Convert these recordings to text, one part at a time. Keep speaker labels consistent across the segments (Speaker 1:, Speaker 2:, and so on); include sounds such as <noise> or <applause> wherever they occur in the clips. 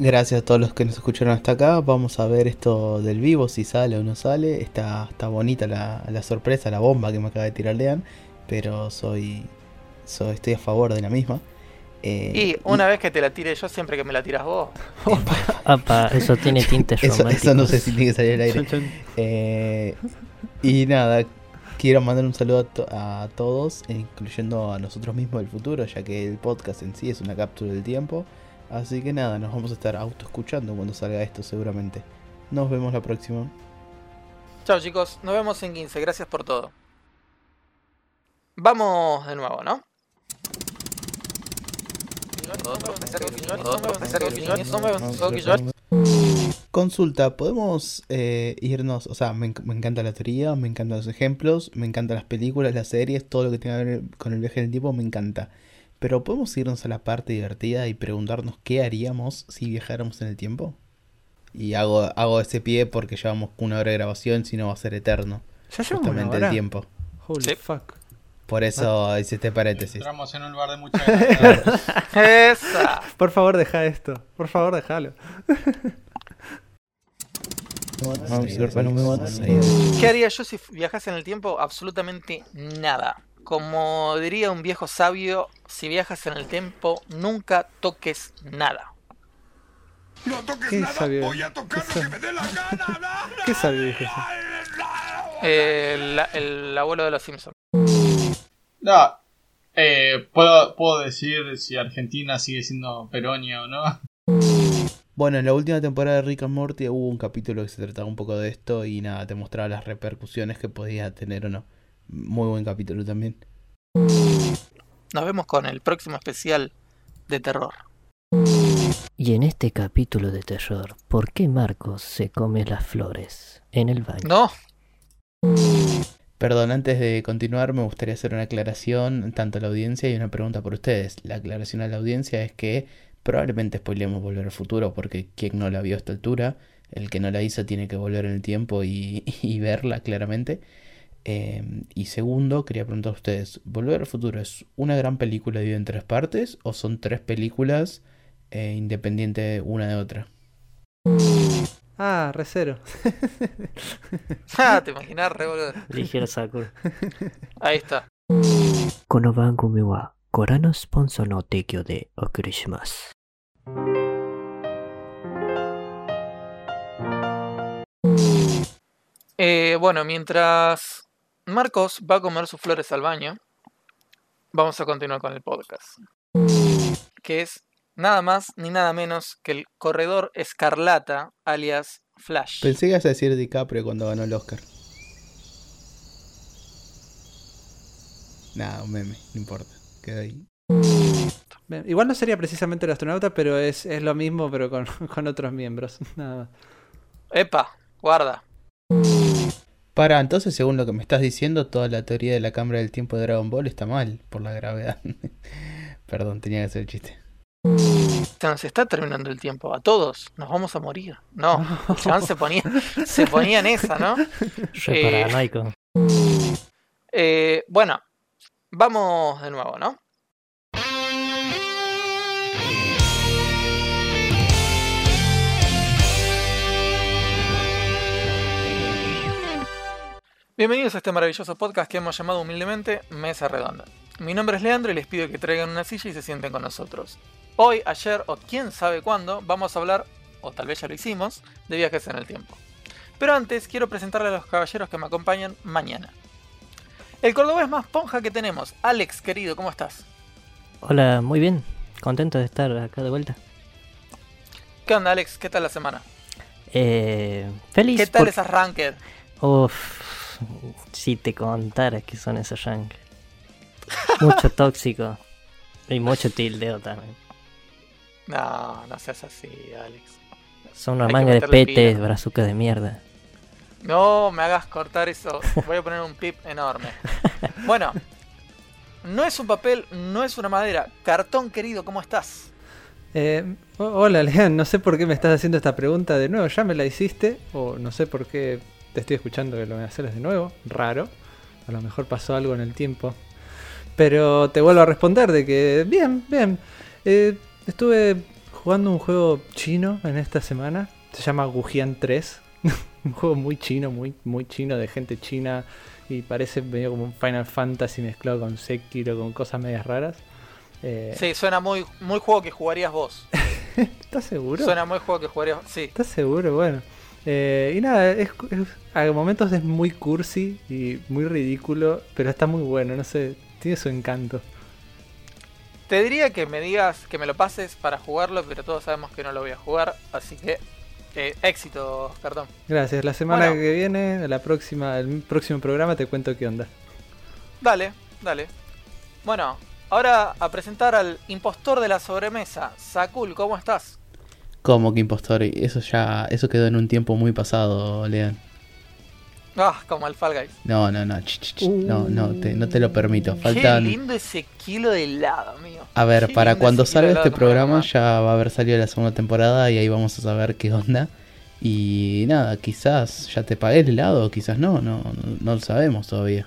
Speaker 1: Gracias a todos los que nos escucharon hasta acá. Vamos a ver esto del vivo, si sale o no sale. Está, está bonita la, la sorpresa, la bomba que me acaba de tirar Lean. Pero soy, soy estoy a favor de la misma. Eh,
Speaker 2: Y una vez que te la tire yo, siempre que me la tiras vos.
Speaker 3: Apa, <laughs> eso tiene tintes
Speaker 1: eso,
Speaker 3: románticos.
Speaker 1: eso no sé si tiene que salir al aire. Eh, y nada, quiero mandar un saludo a, to- a todos, incluyendo a nosotros mismos del futuro, ya que el podcast en sí es una cápsula del tiempo. Así que nada, nos vamos a estar auto escuchando cuando salga esto seguramente. Nos vemos la próxima.
Speaker 2: Chao chicos, nos vemos en 15, gracias por todo. Vamos de nuevo, ¿no?
Speaker 1: Consulta, ¿podemos eh, irnos? O sea, me, me encanta la teoría, me encantan los ejemplos, me encantan las películas, las series, todo lo que tenga que ver con el viaje en el tiempo me encanta. Pero ¿podemos irnos a la parte divertida y preguntarnos qué haríamos si viajáramos en el tiempo? Y hago, hago ese pie porque llevamos una hora de grabación, si no va a ser eterno.
Speaker 4: Ya llevamos una
Speaker 1: Justamente el tiempo.
Speaker 4: Holy
Speaker 2: Sí.
Speaker 4: fuck.
Speaker 1: Por eso hice este paréntesis.
Speaker 5: Entramos en un lugar de mucha. <laughs>
Speaker 2: Esa.
Speaker 4: Por favor, deja esto. Por favor, déjalo.
Speaker 2: ¿Qué haría yo si viajase en el tiempo? Absolutamente nada. Como diría un viejo sabio, si viajas en el tiempo, nunca toques nada.
Speaker 6: No toques
Speaker 4: ¿Qué
Speaker 6: nada,
Speaker 4: sabio?
Speaker 6: voy a tocar
Speaker 4: ¿Qué
Speaker 6: lo que me dé la gana.
Speaker 4: ¿Qué sabio dijo eso?
Speaker 2: Eh, el, el abuelo de los Simpsons.
Speaker 5: No, eh, ¿puedo, puedo decir si Argentina sigue siendo Peronia o no.
Speaker 1: Bueno, en la última temporada de Rick and Morty hubo un capítulo que se trataba un poco de esto y nada, te mostraba las repercusiones que podía tener o no. Muy buen capítulo también.
Speaker 2: Nos vemos con el próximo especial de terror.
Speaker 3: Y en este capítulo de terror, ¿por qué Marcos se come las flores en el baño?
Speaker 2: No,
Speaker 1: Perdón, antes de continuar me gustaría hacer una aclaración tanto a la audiencia y una pregunta por ustedes. La aclaración a la audiencia es que probablemente spoilemos Volver al Futuro porque quien no la vio a esta altura, el que no la hizo tiene que volver en el tiempo y, <laughs> y verla claramente. Eh, y segundo, quería preguntar a ustedes, ¿Volver al Futuro es una gran película dividida en tres partes o son tres películas eh, independientes una de otra?
Speaker 4: Ah, recero. <laughs>
Speaker 2: Ah, te imaginas, re boludo.
Speaker 3: Ligero Sakura.
Speaker 2: Ahí está.
Speaker 3: この番組はご覧のスポンサーの提供でお送りします。
Speaker 2: Eh, bueno, mientras Marcos va a comer sus flores al baño, vamos a continuar con el podcast. Que es nada más ni nada menos que el corredor escarlata, alias Flash.
Speaker 1: Pensé que ibas a decir DiCaprio cuando ganó el Oscar. Nada, un meme, no importa. Queda ahí.
Speaker 4: Bien, Igual no sería precisamente el astronauta, pero es, es lo mismo, pero con, <laughs> con otros miembros. Nada más.
Speaker 2: Epa, guarda.
Speaker 1: Para, entonces, según lo que me estás diciendo, toda la teoría de la cámara del tiempo de Dragon Ball está mal por la gravedad. <laughs> Perdón, tenía que hacer el chiste.
Speaker 2: Se nos está terminando el tiempo. A todos nos vamos a morir. No, <laughs> el chabón se ponía, se ponía en esa, ¿no? <laughs>
Speaker 3: Re
Speaker 2: Eh,
Speaker 3: paranoico.
Speaker 2: Eh, bueno, vamos de nuevo, ¿no? Bienvenidos a este maravilloso podcast que hemos llamado humildemente Mesa Redonda. Mi nombre es Leandro y les pido que traigan una silla y se sienten con nosotros. Hoy, ayer o quién sabe cuándo vamos a hablar, o tal vez ya lo hicimos, de viajes en el tiempo. Pero antes quiero presentarle a los caballeros que me acompañan mañana. El cordobés más ponja que tenemos. Alex, querido, ¿cómo estás?
Speaker 3: Hola, muy bien. Contento de estar acá de vuelta.
Speaker 2: ¿Qué onda, Alex? ¿Qué tal la semana?
Speaker 3: Eh, feliz.
Speaker 2: ¿Qué tal
Speaker 3: por-
Speaker 2: esas ranked?
Speaker 3: Uf, si te contara que son esos rank. Mucho <laughs> tóxico. Y mucho tildeo también.
Speaker 2: No, no seas así, Alex.
Speaker 3: Son una
Speaker 2: Hay
Speaker 3: manga de petes, brazucas de mierda.
Speaker 2: No me hagas cortar eso. Voy a poner un pip enorme. <laughs> Bueno, no es un papel, no es una madera. Cartón, querido, ¿cómo estás?
Speaker 4: Eh, ho- hola, Lean. No sé por qué me estás haciendo esta pregunta de nuevo. Ya me la hiciste. O no sé por qué te estoy escuchando que lo voy a hacer de nuevo. Raro. A lo mejor pasó algo en el tiempo. Pero te vuelvo a responder de que bien, bien. Eh, estuve jugando un juego chino en esta semana. Se llama Gujian 3. <laughs> un juego muy chino, muy, muy chino, de gente china. Y parece medio como un Final Fantasy mezclado con Sekiro, con cosas medias raras. Eh,
Speaker 2: Sí, suena muy, muy juego que jugarías vos. <laughs>
Speaker 4: ¿Estás seguro?
Speaker 2: Suena muy juego que jugarías Sí.
Speaker 4: ¿Estás seguro? Bueno. Eh, y nada, es, es- a momentos es muy cursi y muy ridículo, pero está muy bueno, no sé, tiene su encanto.
Speaker 2: Te diría que me digas, que me lo pases para jugarlo, pero todos sabemos que no lo voy a jugar, así que eh, éxito, perdón.
Speaker 4: Gracias, la semana
Speaker 2: Bueno.
Speaker 4: que viene, la próxima, el próximo programa te cuento qué onda.
Speaker 2: Dale, dale. Bueno, ahora a presentar al impostor de la sobremesa. Sakul, ¿cómo estás?
Speaker 1: Como que impostor, eso ya, eso quedó en un tiempo muy pasado, Lean.
Speaker 2: Ah, como el Fall Guys.
Speaker 1: No, no, no, ch, ch, ch, no, no te, no te lo permito.
Speaker 2: Qué
Speaker 1: Faltan.
Speaker 2: lindo ese kilo de helado, mío.
Speaker 1: A ver,
Speaker 2: Qué
Speaker 1: para cuando salga este programa ya va a haber salido la segunda temporada y ahí vamos a saber qué onda. Y nada, quizás ya te pagué el helado, o quizás no, no, no, no lo sabemos todavía.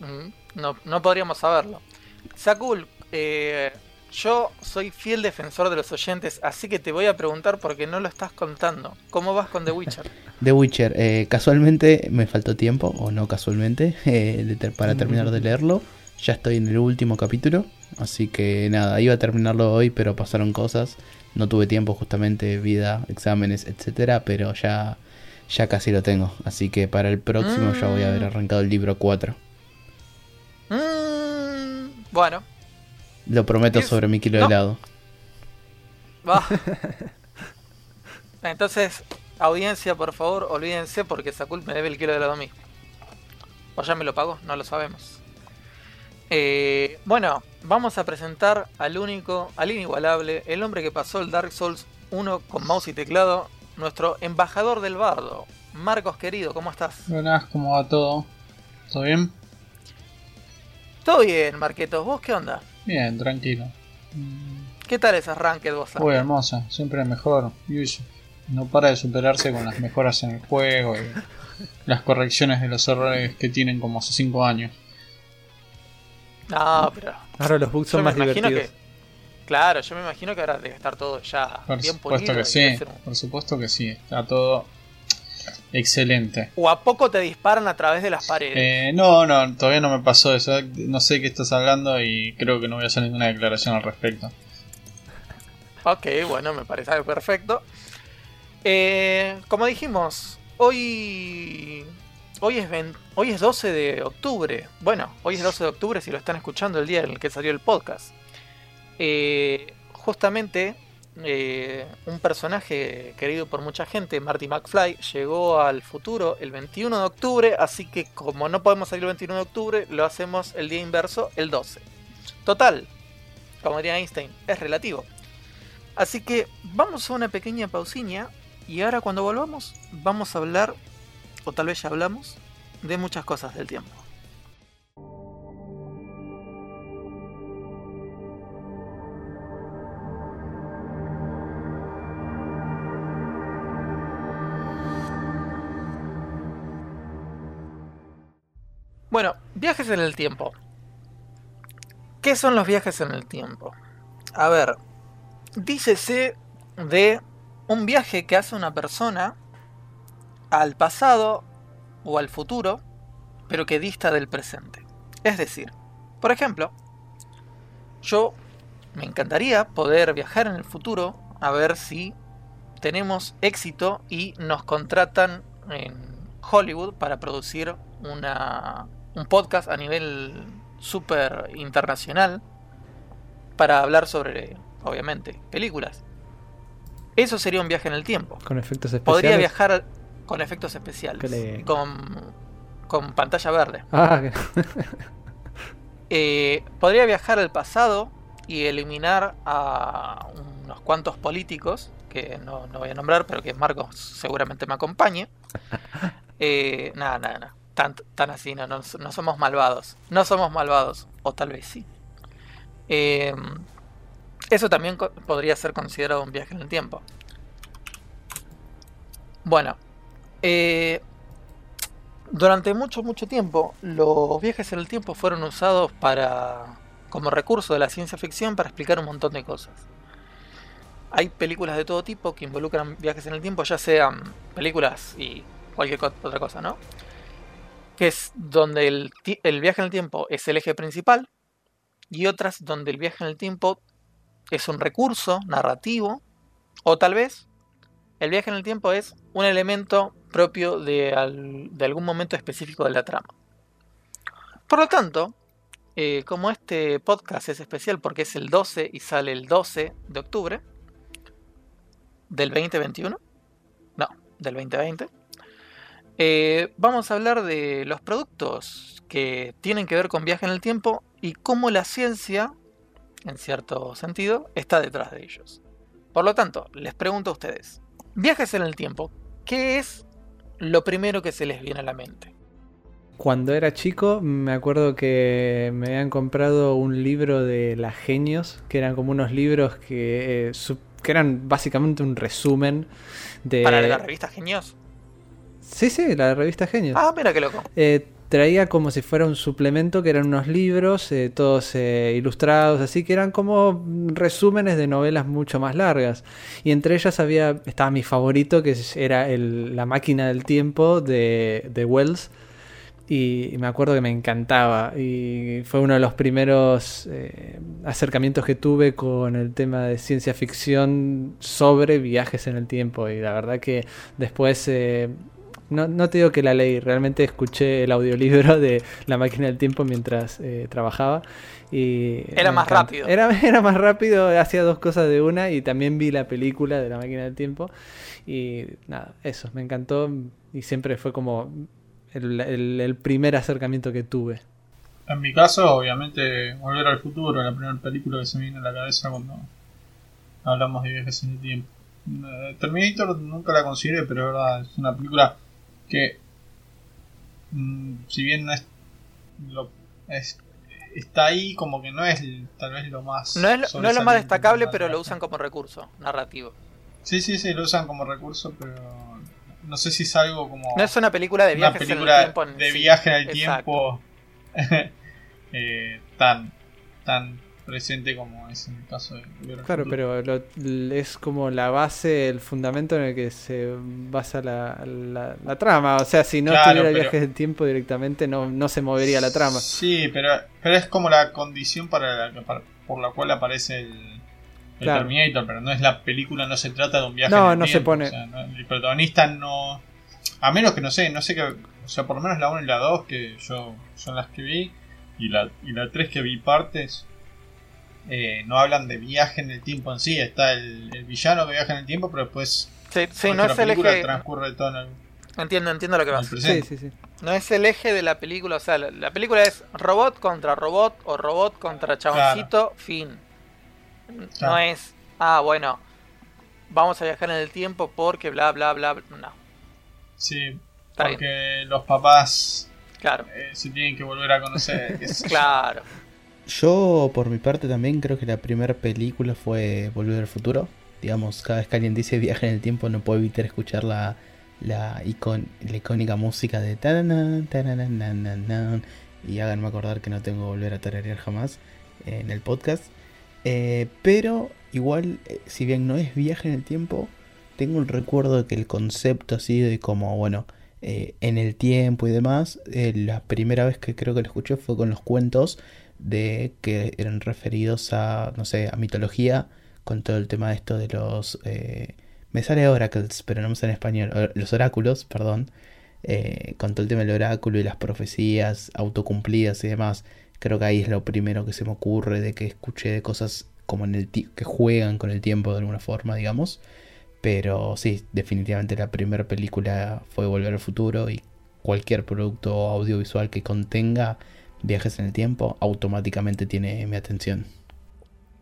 Speaker 2: Mm, No, no podríamos saberlo. Sakul, eh, yo soy fiel defensor de los oyentes, así que te voy a preguntar porque no lo estás contando. ¿Cómo vas con The Witcher? <laughs>
Speaker 1: The Witcher, eh, casualmente me faltó tiempo, o no casualmente, <laughs> eh, de ter- para terminar de leerlo. Ya estoy en el último capítulo, así que nada, iba a terminarlo hoy, pero pasaron cosas. No tuve tiempo, justamente, vida, exámenes, etcétera, pero ya, ya casi lo tengo. Así que para el próximo ya voy a haber
Speaker 2: Mm.
Speaker 1: arrancado el libro 4.
Speaker 2: Mm, bueno,
Speaker 1: Lo prometo
Speaker 2: Es-
Speaker 1: sobre mi kilo
Speaker 2: no.
Speaker 1: de helado.
Speaker 2: va. <laughs> Entonces, audiencia, por favor, olvídense porque Sakul me debe el kilo de helado a mí. ¿O ya me lo pagó? No lo sabemos. Eh, bueno, vamos a presentar al único, al inigualable, el hombre que pasó el Dark Souls 1 con mouse y teclado, nuestro embajador del bardo. Marcos querido, ¿cómo estás?
Speaker 5: Buenas, ¿cómo va todo? ¿Todo bien?
Speaker 2: Todo bien, Marquetos, ¿vos qué onda?
Speaker 5: Bien, tranquilo.
Speaker 2: ¿Qué tal esas ranked vos?
Speaker 5: Muy hermosa, siempre mejor. Yuji. No para de superarse con las mejoras en el juego y las correcciones de los errores que tienen como hace 5 años.
Speaker 2: No, pero
Speaker 4: Ahora los bugs son más divertidos.
Speaker 2: que... Claro, yo me imagino que ahora debe estar todo ya
Speaker 5: Por
Speaker 2: bien
Speaker 5: supuesto
Speaker 2: pulido.
Speaker 5: que sí,
Speaker 2: un-
Speaker 5: por supuesto que sí. Está todo excelente.
Speaker 2: O a poco te disparan a través de las paredes.
Speaker 5: Eh, no, no, todavía no me pasó eso. No sé qué estás hablando y creo que no voy a hacer ninguna declaración al respecto.
Speaker 2: Ok, bueno, me parece algo perfecto. Eh, como dijimos, hoy hoy es, hoy es 12 de octubre. Bueno, hoy es 12 de octubre si lo están escuchando el día en el que salió el podcast. Eh, justamente eh, un personaje querido por mucha gente, Marty McFly, llegó al futuro el 21 de octubre, así que como no podemos salir el 21 de octubre, lo hacemos el día inverso, el 12. Total, como diría Einstein, es relativo. Así que vamos a una pequeña pausiña y ahora cuando volvamos vamos a hablar, o tal vez ya hablamos, de muchas cosas del tiempo. Bueno, viajes en el tiempo. ¿Qué son los viajes en el tiempo? A ver, dícese de un viaje que hace una persona al pasado o al futuro, pero que dista del presente. Es decir, por ejemplo, yo me encantaría poder viajar en el futuro a ver si tenemos éxito y nos contratan en Hollywood para producir una, un podcast a nivel súper internacional para hablar sobre, obviamente, películas. Eso sería un viaje en el tiempo.
Speaker 4: Con efectos especiales.
Speaker 2: Podría viajar con efectos especiales,
Speaker 4: le-
Speaker 2: con, con pantalla verde.
Speaker 4: Ah, que-
Speaker 2: Eh, podría viajar al pasado y eliminar a unos cuantos políticos, que no, no voy a nombrar, pero que Marcos seguramente me acompañe. <laughs> Eh, nada, nada, nada. Tan, tan así, no, no, no somos malvados. No somos malvados, o tal vez sí. Eh, eso también podría ser considerado un viaje en el tiempo. Bueno, eh, durante mucho, mucho tiempo, los viajes en el tiempo fueron usados para como recurso de la ciencia ficción para explicar un montón de cosas. hay películas de todo tipo que involucran viajes en el tiempo, ya sean películas y cualquier otra cosa, ¿no? Que es donde el, viaje en el tiempo es el eje principal y otras donde el viaje en el tiempo es un recurso narrativo o tal vez el viaje en el tiempo es un elemento propio de, de algún momento específico de la trama. Por lo tanto, eh, como este podcast es especial porque es el 12 y sale el 12 de octubre del 2021, no, del 2020, eh, vamos a hablar de los productos que tienen que ver con viaje en el tiempo y cómo la ciencia, en cierto sentido, está detrás de ellos. Por lo tanto, les pregunto a ustedes, viajes en el tiempo, ¿qué es lo primero que se les viene a la mente?
Speaker 4: Cuando era chico, me acuerdo que me habían comprado un libro de las genios, que eran como unos libros que, eh, que eran básicamente un resumen de...
Speaker 2: Para la revista Genios.
Speaker 4: Sí, sí, la revista Genios.
Speaker 2: Ah, mira qué loco.
Speaker 4: Eh, traía como si fuera un suplemento que eran unos libros, eh, todos eh, ilustrados, así que eran como resúmenes de novelas mucho más largas. Y entre ellas había, estaba mi favorito, que era el- La máquina del tiempo de, de Wells. Y me acuerdo que me encantaba. Y fue uno de los primeros eh, acercamientos que tuve con el tema de ciencia ficción sobre viajes en el tiempo. Y la verdad que después eh, no, no te digo que la leí, realmente escuché el audiolibro de La máquina del tiempo mientras eh, trabajaba. Y
Speaker 2: Era más
Speaker 4: encanta.
Speaker 2: rápido.
Speaker 4: Era, <laughs> era más rápido, hacía dos cosas de una y también vi la película de La máquina del tiempo. Y nada, eso, me encantó y siempre fue como el, el- el primer acercamiento que tuve.
Speaker 5: En mi caso, obviamente, Volver al Futuro, la primera película que se me viene a la cabeza cuando hablamos de viajes en el tiempo. Eh, Terminator nunca la consideré, pero es verdad, es una película que, mm, si bien no es, lo, es- está ahí, como que no es tal vez lo más.
Speaker 2: No es, lo- no es lo más destacable, pero lo usan como recurso narrativo.
Speaker 5: Sí, sí, sí, lo usan como recurso, pero no sé si es algo como.
Speaker 2: No es una película de
Speaker 5: una
Speaker 2: viajes en el tiempo. en
Speaker 5: de viaje en el
Speaker 2: Exacto.
Speaker 5: tiempo <laughs> eh, tan tan presente como es en el caso de
Speaker 4: Claro,
Speaker 5: Futuro.
Speaker 4: pero lo- es como la base, el fundamento en el que se basa la, la- la trama. O sea, si no
Speaker 5: Claro,
Speaker 4: estuviera
Speaker 5: pero-
Speaker 4: viajes del tiempo directamente, no, no se movería la trama.
Speaker 5: Sí, pero, pero es como la condición para la para- por la cual aparece el, el
Speaker 4: Claro.
Speaker 5: Terminator, pero no es la película, no se trata de un viaje
Speaker 4: No,
Speaker 5: en el
Speaker 4: no se pone-
Speaker 5: o sea, no- el protagonista no... A menos que no sé, no sé que... O sea, por lo menos la 1 y la 2 que yo son las que vi, y la, y la 3 que vi partes, eh, no hablan de viaje en el tiempo en sí. Está el, el villano que viaja en el tiempo, pero después...
Speaker 2: Sí, sí,
Speaker 5: el
Speaker 2: no es
Speaker 5: de
Speaker 2: el
Speaker 5: la película
Speaker 2: eje.
Speaker 5: transcurre todo en el,
Speaker 2: Entiendo, entiendo lo que vas.
Speaker 4: Sí, sí, sí.
Speaker 2: No es el eje de la película, o sea, la, la película es robot contra robot o robot contra chaboncito, fin. No
Speaker 5: Claro.
Speaker 2: es, ah, bueno, vamos a viajar en el tiempo porque bla, bla, bla, bla. No,
Speaker 5: Sí,
Speaker 2: Está
Speaker 5: porque los papás
Speaker 2: claro,
Speaker 5: eh, se tienen que volver a conocer. <laughs>
Speaker 2: claro.
Speaker 1: Yo, por mi parte, también creo que la primera película fue Volver al Futuro. Digamos, cada vez que alguien dice viaje en el tiempo, no puedo evitar escuchar la, la, icónica música de taranan, taranan, nan, nan, nan. Y háganme acordar que no tengo que volver a tararear jamás en el podcast. Eh, pero, igual, eh, si bien no es viaje en el tiempo, tengo un recuerdo de que el concepto así de como, bueno, eh, en el tiempo y demás, la primera vez que creo que lo escuché fue con los cuentos de que eran referidos a, no sé, a mitología, con todo el tema de esto de los... eh, me sale oracles, pero no me sale en español, los oráculos, perdón, eh, con todo el tema del oráculo y las profecías autocumplidas y demás. Creo que ahí es lo primero que se me ocurre de que escuché de cosas como en el que juegan con el tiempo de alguna forma, digamos. Pero sí, definitivamente la primera película fue Volver al Futuro y cualquier producto audiovisual que contenga viajes en el tiempo automáticamente tiene mi atención.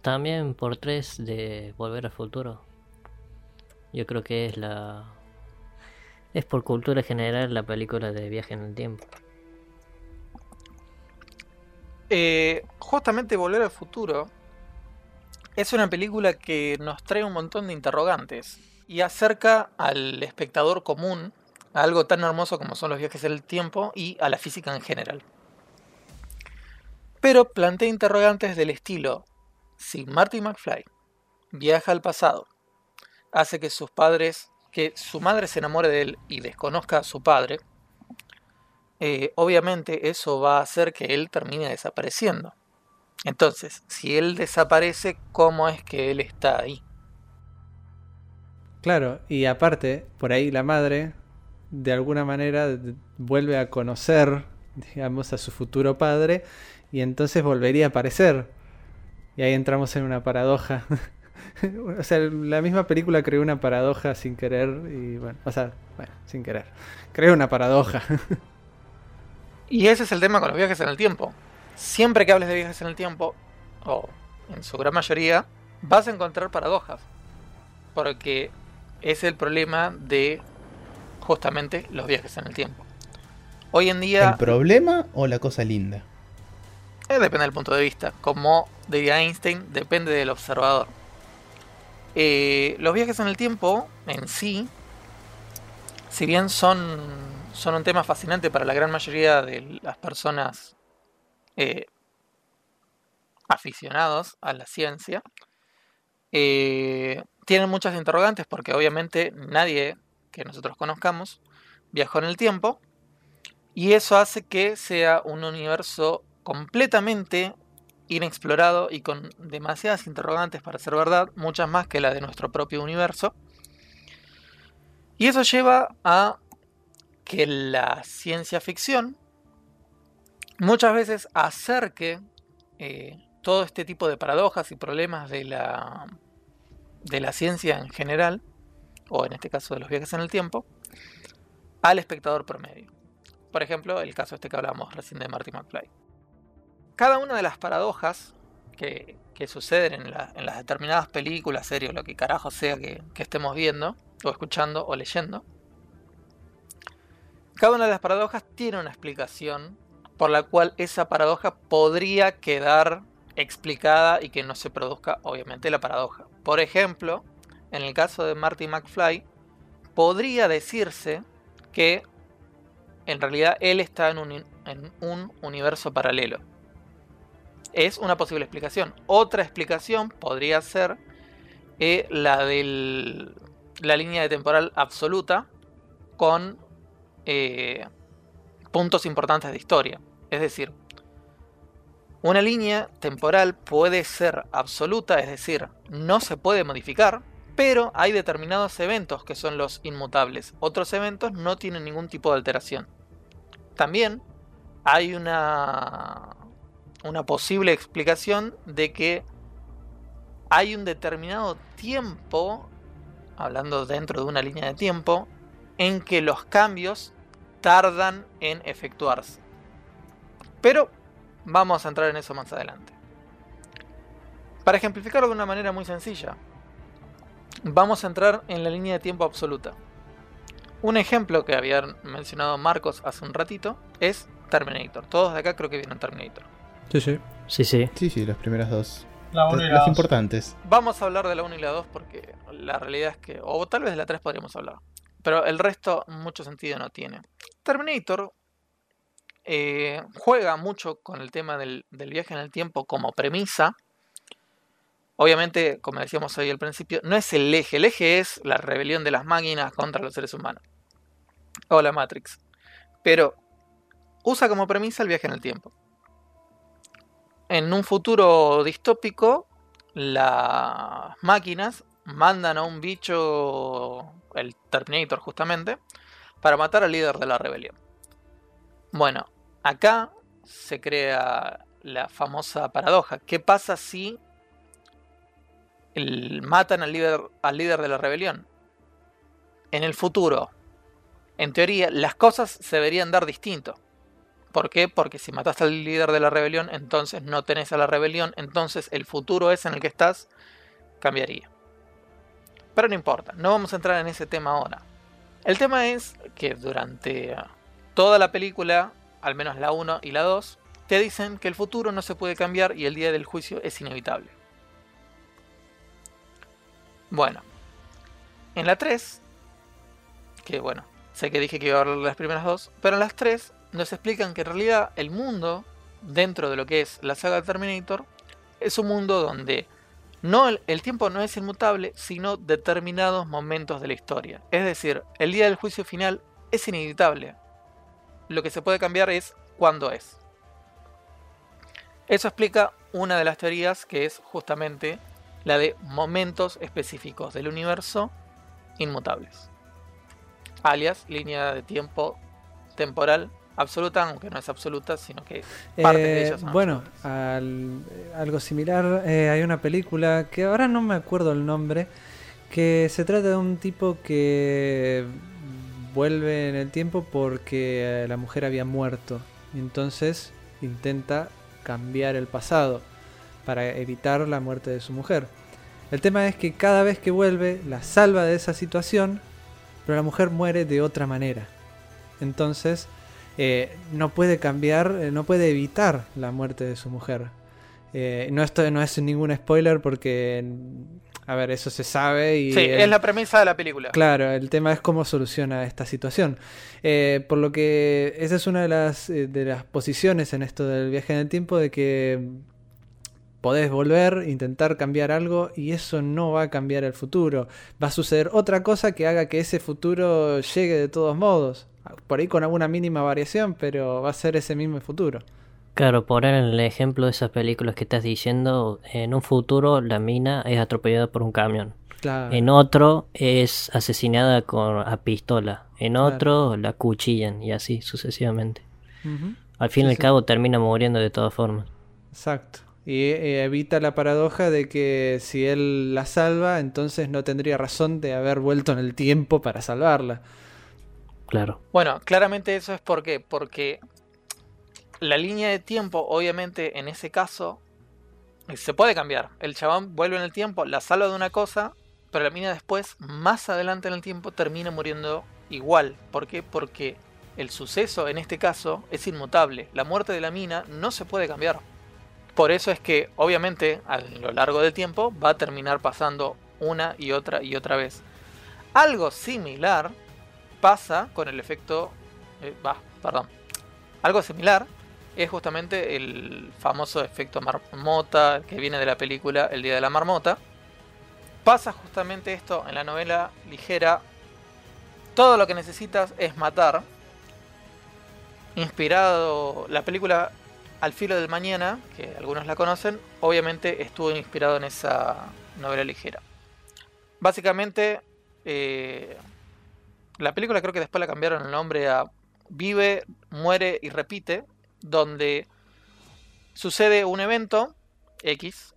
Speaker 3: También por tres de Volver al Futuro. Yo creo que es la. Es por cultura general la película de viaje en el tiempo.
Speaker 2: Eh, justamente Volver al Futuro es una película que nos trae un montón de interrogantes y acerca al espectador común a algo tan hermoso como son los viajes en el tiempo y a la física en general. Pero plantea interrogantes del estilo, si Marty McFly viaja al pasado hace que sus padres, que su madre se enamore de él y desconozca a su padre, eh, obviamente eso va a hacer que él termine desapareciendo. Entonces, si él desaparece, ¿cómo es que él está ahí?
Speaker 4: Claro, y aparte, por ahí la madre, de alguna manera, vuelve a conocer, digamos, a su futuro padre, y entonces volvería a aparecer. Y ahí entramos en una paradoja. <laughs> o sea, la misma película creó una paradoja sin querer, y bueno, o sea, bueno, sin querer. Creó una paradoja.
Speaker 2: Y ese es el tema con los viajes en el tiempo. Siempre que hables de viajes en el tiempo, o en su gran mayoría, vas a encontrar paradojas. Porque es el problema de justamente los viajes en el tiempo. Hoy en día
Speaker 1: ¿El problema o la cosa linda?
Speaker 2: Eh, depende del punto de vista. Como diría Einstein, depende del observador. Eh, los viajes en el tiempo en sí, si bien son, son un tema fascinante para la gran mayoría de las personas eh, aficionados a la ciencia, eh, tienen muchas interrogantes porque obviamente nadie que nosotros conozcamos viajó en el tiempo y eso hace que sea un universo completamente inexplorado y con demasiadas interrogantes para ser verdad, muchas más que la de nuestro propio universo. Y eso lleva a que la ciencia ficción muchas veces acerque eh, todo este tipo de paradojas y problemas de la, de la ciencia en general, o en este caso de los viajes en el tiempo, al espectador promedio. Por ejemplo, el caso este que hablábamos recién de Marty McFly. Cada una de las paradojas que, suceden en, la- en las determinadas películas, series, lo que carajo sea que, estemos viendo, o escuchando, o leyendo, cada una de las paradojas tiene una explicación por la cual esa paradoja podría quedar explicada y que no se produzca, obviamente, la paradoja. Por ejemplo, en el caso de Marty McFly, podría decirse que en realidad él está en un universo paralelo. Es una posible explicación. Otra explicación podría ser eh, la de la línea de temporal absoluta con eh, puntos importantes de historia. Es decir, una línea temporal puede ser absoluta, es decir, no se puede modificar, pero hay determinados eventos que son los inmutables. Otros eventos no tienen ningún tipo de alteración. También hay una, una posible explicación de que hay un determinado tiempo, hablando dentro de una línea de tiempo, en que los cambios tardan en efectuarse. Pero vamos a entrar en eso más adelante. Para ejemplificarlo de una manera muy sencilla, vamos a entrar en la línea de tiempo absoluta. Un ejemplo que había mencionado Marcos hace un ratito es Terminator. Todos de acá creo que vieron Terminator.
Speaker 4: Sí, sí.
Speaker 3: Sí, sí.
Speaker 1: Sí, sí, las primeras dos.
Speaker 5: La 1 y la
Speaker 1: Las
Speaker 5: 2.
Speaker 1: importantes.
Speaker 2: Vamos a hablar de la 1 y la 2 porque la realidad es que, o tal vez de la 3 podríamos hablar, pero el resto mucho sentido no tiene. Terminator eh, juega mucho con el tema del, del viaje en el tiempo como premisa. Obviamente, como decíamos hoy al principio, no es el eje, el eje es la rebelión de las máquinas contra los seres humanos. O la Matrix. Pero usa como premisa el viaje en el tiempo. En un futuro distópico, las máquinas mandan a un bicho, el Terminator justamente, para matar al líder de la rebelión. Bueno, acá se crea la famosa paradoja. ¿Qué pasa si el- matan al líder, al líder de la rebelión? En el futuro, en teoría, las cosas se deberían dar distinto. ¿Por qué? Porque si mataste al líder de la rebelión, entonces no tenés a la rebelión, entonces el futuro ese en el que estás cambiaría. Pero no importa, no vamos a entrar en ese tema ahora. El tema es que durante toda la película, al menos la 1 y la 2, te dicen que el futuro no se puede cambiar y el día del juicio es inevitable. Bueno, en la 3, que bueno, sé que dije que iba a hablar de las primeras dos, pero en las 3 nos explican que en realidad el mundo, dentro de lo que es la saga Terminator, es un mundo donde No, el, tiempo no es inmutable, sino determinados momentos de la historia. Es decir, el día del juicio final es inevitable. Lo que se puede cambiar es cuándo es. Eso explica una de las teorías que es justamente la de momentos específicos del universo inmutables. Alias, línea de tiempo temporal absoluta, aunque no es absoluta, sino que parte de
Speaker 4: Eh,
Speaker 2: ellas son
Speaker 4: bueno, al- algo similar, eh, hay una película que ahora no me acuerdo el nombre, que se trata de un tipo que vuelve en el tiempo porque eh, la mujer había muerto. Y entonces intenta cambiar el pasado para evitar la muerte de su mujer. El tema es que cada vez que vuelve la salva de esa situación, pero la mujer muere de otra manera. Entonces eh, no puede cambiar, eh, no puede evitar la muerte de su mujer. Eh, no, esto no es ningún spoiler porque, a ver, eso se sabe y...
Speaker 2: Sí,
Speaker 4: el-
Speaker 2: es la premisa de la película.
Speaker 4: Claro, el tema es cómo soluciona esta situación. Eh, por lo que esa es una de las, de las posiciones en esto del viaje en el tiempo, de que podés volver, intentar cambiar algo y eso no va a cambiar el futuro. Va a suceder otra cosa que haga que ese futuro llegue de todos modos. Por ahí con alguna mínima variación, pero va a ser ese mismo futuro.
Speaker 3: Claro, por en el ejemplo de esas películas que estás diciendo, en un futuro la mina es atropellada por un camión.
Speaker 4: Claro.
Speaker 3: En otro es asesinada con a pistola. En
Speaker 4: Claro.
Speaker 3: otro la cuchillan y así sucesivamente. Al fin y
Speaker 4: Sí,
Speaker 3: al
Speaker 4: sí.
Speaker 3: cabo termina muriendo de todas formas.
Speaker 4: Exacto. Y eh, evita la paradoja de que si él la salva, entonces no tendría razón de haber vuelto en el tiempo para salvarla.
Speaker 3: Claro.
Speaker 2: Bueno, claramente eso es por qué. Porque la línea de tiempo, obviamente, en ese caso, se puede cambiar. El chabón vuelve en el tiempo, la salva de una cosa, pero la mina después, más adelante en el tiempo, termina muriendo igual. ¿Por qué? Porque el suceso, en este caso, es inmutable. La muerte de la mina no se puede cambiar. Por eso es que, obviamente, a lo largo del tiempo, va a terminar pasando una y otra y otra vez. Algo similar pasa con el efecto. eh, perdón. Algo similar es justamente el famoso efecto marmota que viene de la película El Día de la Marmota. Pasa justamente esto en la novela ligera. Todo lo que necesitas es matar. Inspirado. La película Al filo del mañana, que algunos la conocen, obviamente estuvo inspirado en esa novela ligera. Básicamente, eh, la película creo que después la cambiaron el nombre a Vive, muere y repite, donde sucede un evento X,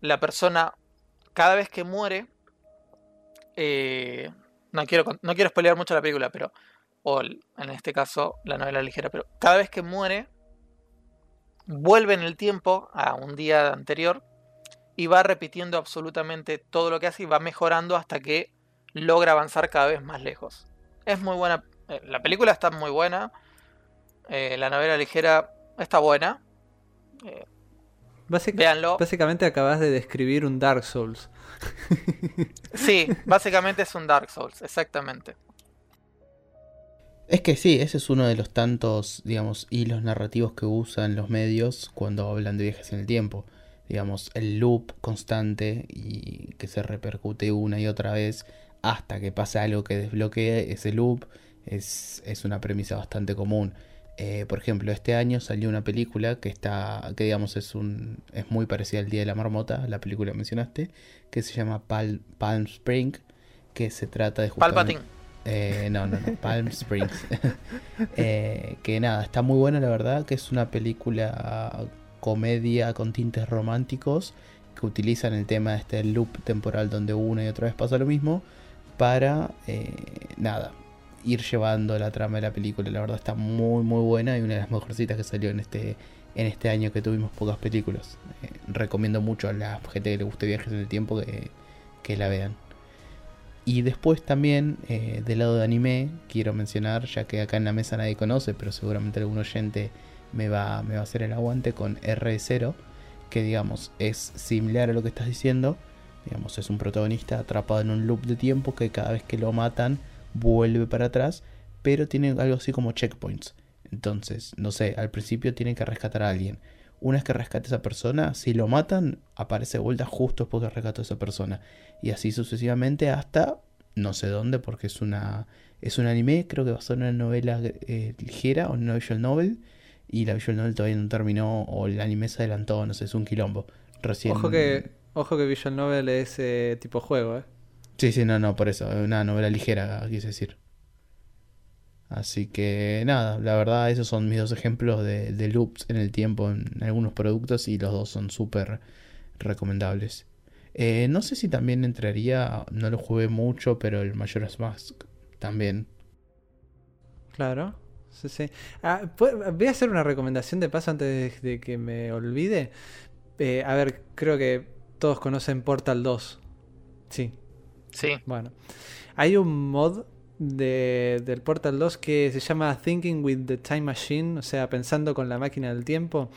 Speaker 2: la persona cada vez que muere, eh, no quiero no quiero spoilear mucho la película, pero o en este caso la novela ligera, pero cada vez que muere vuelve en el tiempo a un día anterior y va repitiendo absolutamente todo lo que hace y va mejorando hasta que logra avanzar cada vez más lejos. Es muy buena. eh, La película está muy buena. eh, la novela ligera está buena. eh, véanlo.
Speaker 4: Básicamente acabas de describir un Dark Souls. <laughs>
Speaker 2: Sí, básicamente es un Dark Souls, exactamente.
Speaker 1: Es que sí, ese es uno de los tantos, digamos, hilos narrativos que usan los medios cuando hablan de viajes en el tiempo. Digamos, el loop constante y que se repercute una y otra vez hasta que pasa algo que desbloquee ese loop es, es una premisa bastante común. Eh, por ejemplo, este año salió una película que está, que digamos es un, es muy parecida al Día de la Marmota, la película que mencionaste, que se llama Pal- Palm Spring, que se trata de
Speaker 2: Palpatine.
Speaker 1: eh, no, no, no, Palm Springs. <laughs> Eh, que nada, está muy buena la verdad, que es una película comedia con tintes románticos que utilizan el tema de este loop temporal donde una y otra vez pasa lo mismo para, eh, nada, ir llevando la trama de la película. La verdad está muy muy buena y una de las mejorcitas que salió en este en este año que tuvimos pocas películas. Eh, recomiendo mucho a la gente que le guste viajes en el tiempo que, que la vean. Y después también, eh, del lado de anime, quiero mencionar, ya que acá en la mesa nadie conoce, pero seguramente algún oyente me va, me va a hacer el aguante con R0, que digamos es similar a lo que estás diciendo. Digamos, es un protagonista atrapado en un loop de tiempo que cada vez que lo matan vuelve para atrás, pero tiene algo así como checkpoints. Entonces, no sé, al principio tiene que rescatar a alguien. una vez que rescate a esa persona, si lo matan, aparece de vuelta justo después que rescató a esa persona. Y así sucesivamente hasta no sé dónde, porque es una es un anime, creo que basado en una novela eh, ligera o una visual novel. Y la visual novel todavía no terminó, o el anime se adelantó, no sé, es un quilombo.
Speaker 4: Ojo que, ojo que Visual Novel es eh, tipo juego, ¿eh?
Speaker 1: Sí, sí, no, no, por eso, es una novela ligera, quise decir. Así que nada, la verdad, esos son mis dos ejemplos de, de loops en el tiempo en algunos productos y los dos son súper recomendables. Eh, no sé si también entraría, no lo jugué mucho, pero el Majora's Mask también.
Speaker 4: Claro. Sí, sí. Ah, voy a hacer una recomendación de paso antes de, de que me olvide. Eh, a ver, creo que todos conocen Portal 2. Sí,
Speaker 2: Sí.
Speaker 4: bueno. Hay un mod de, del Portal 2 que se llama Thinking with the Time Machine, o sea, pensando con la máquina del tiempo.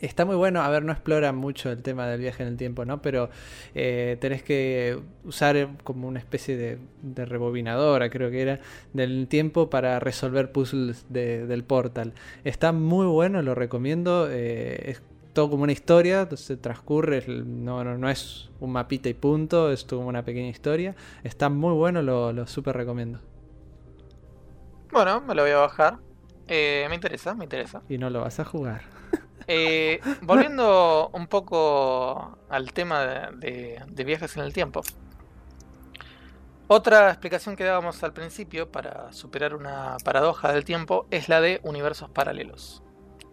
Speaker 4: Está muy bueno, a ver, no explora mucho el tema del viaje en el tiempo, ¿no? Pero eh, tenés que usar como una especie de, de rebobinadora, creo que era, del tiempo para resolver puzzles de- del portal. Está muy bueno, lo recomiendo. eh, es todo como una historia, se transcurre, no, no, no es un mapita y punto, es como una pequeña historia. Está muy bueno, lo, lo súper recomiendo.
Speaker 2: Bueno, me lo voy a bajar. Eh, me interesa, me interesa.
Speaker 4: Y no lo vas a jugar.
Speaker 2: Eh, <laughs> volviendo un poco al tema de, de- de viajes en el tiempo. Otra explicación que dábamos al principio para superar una paradoja del tiempo es la de universos paralelos.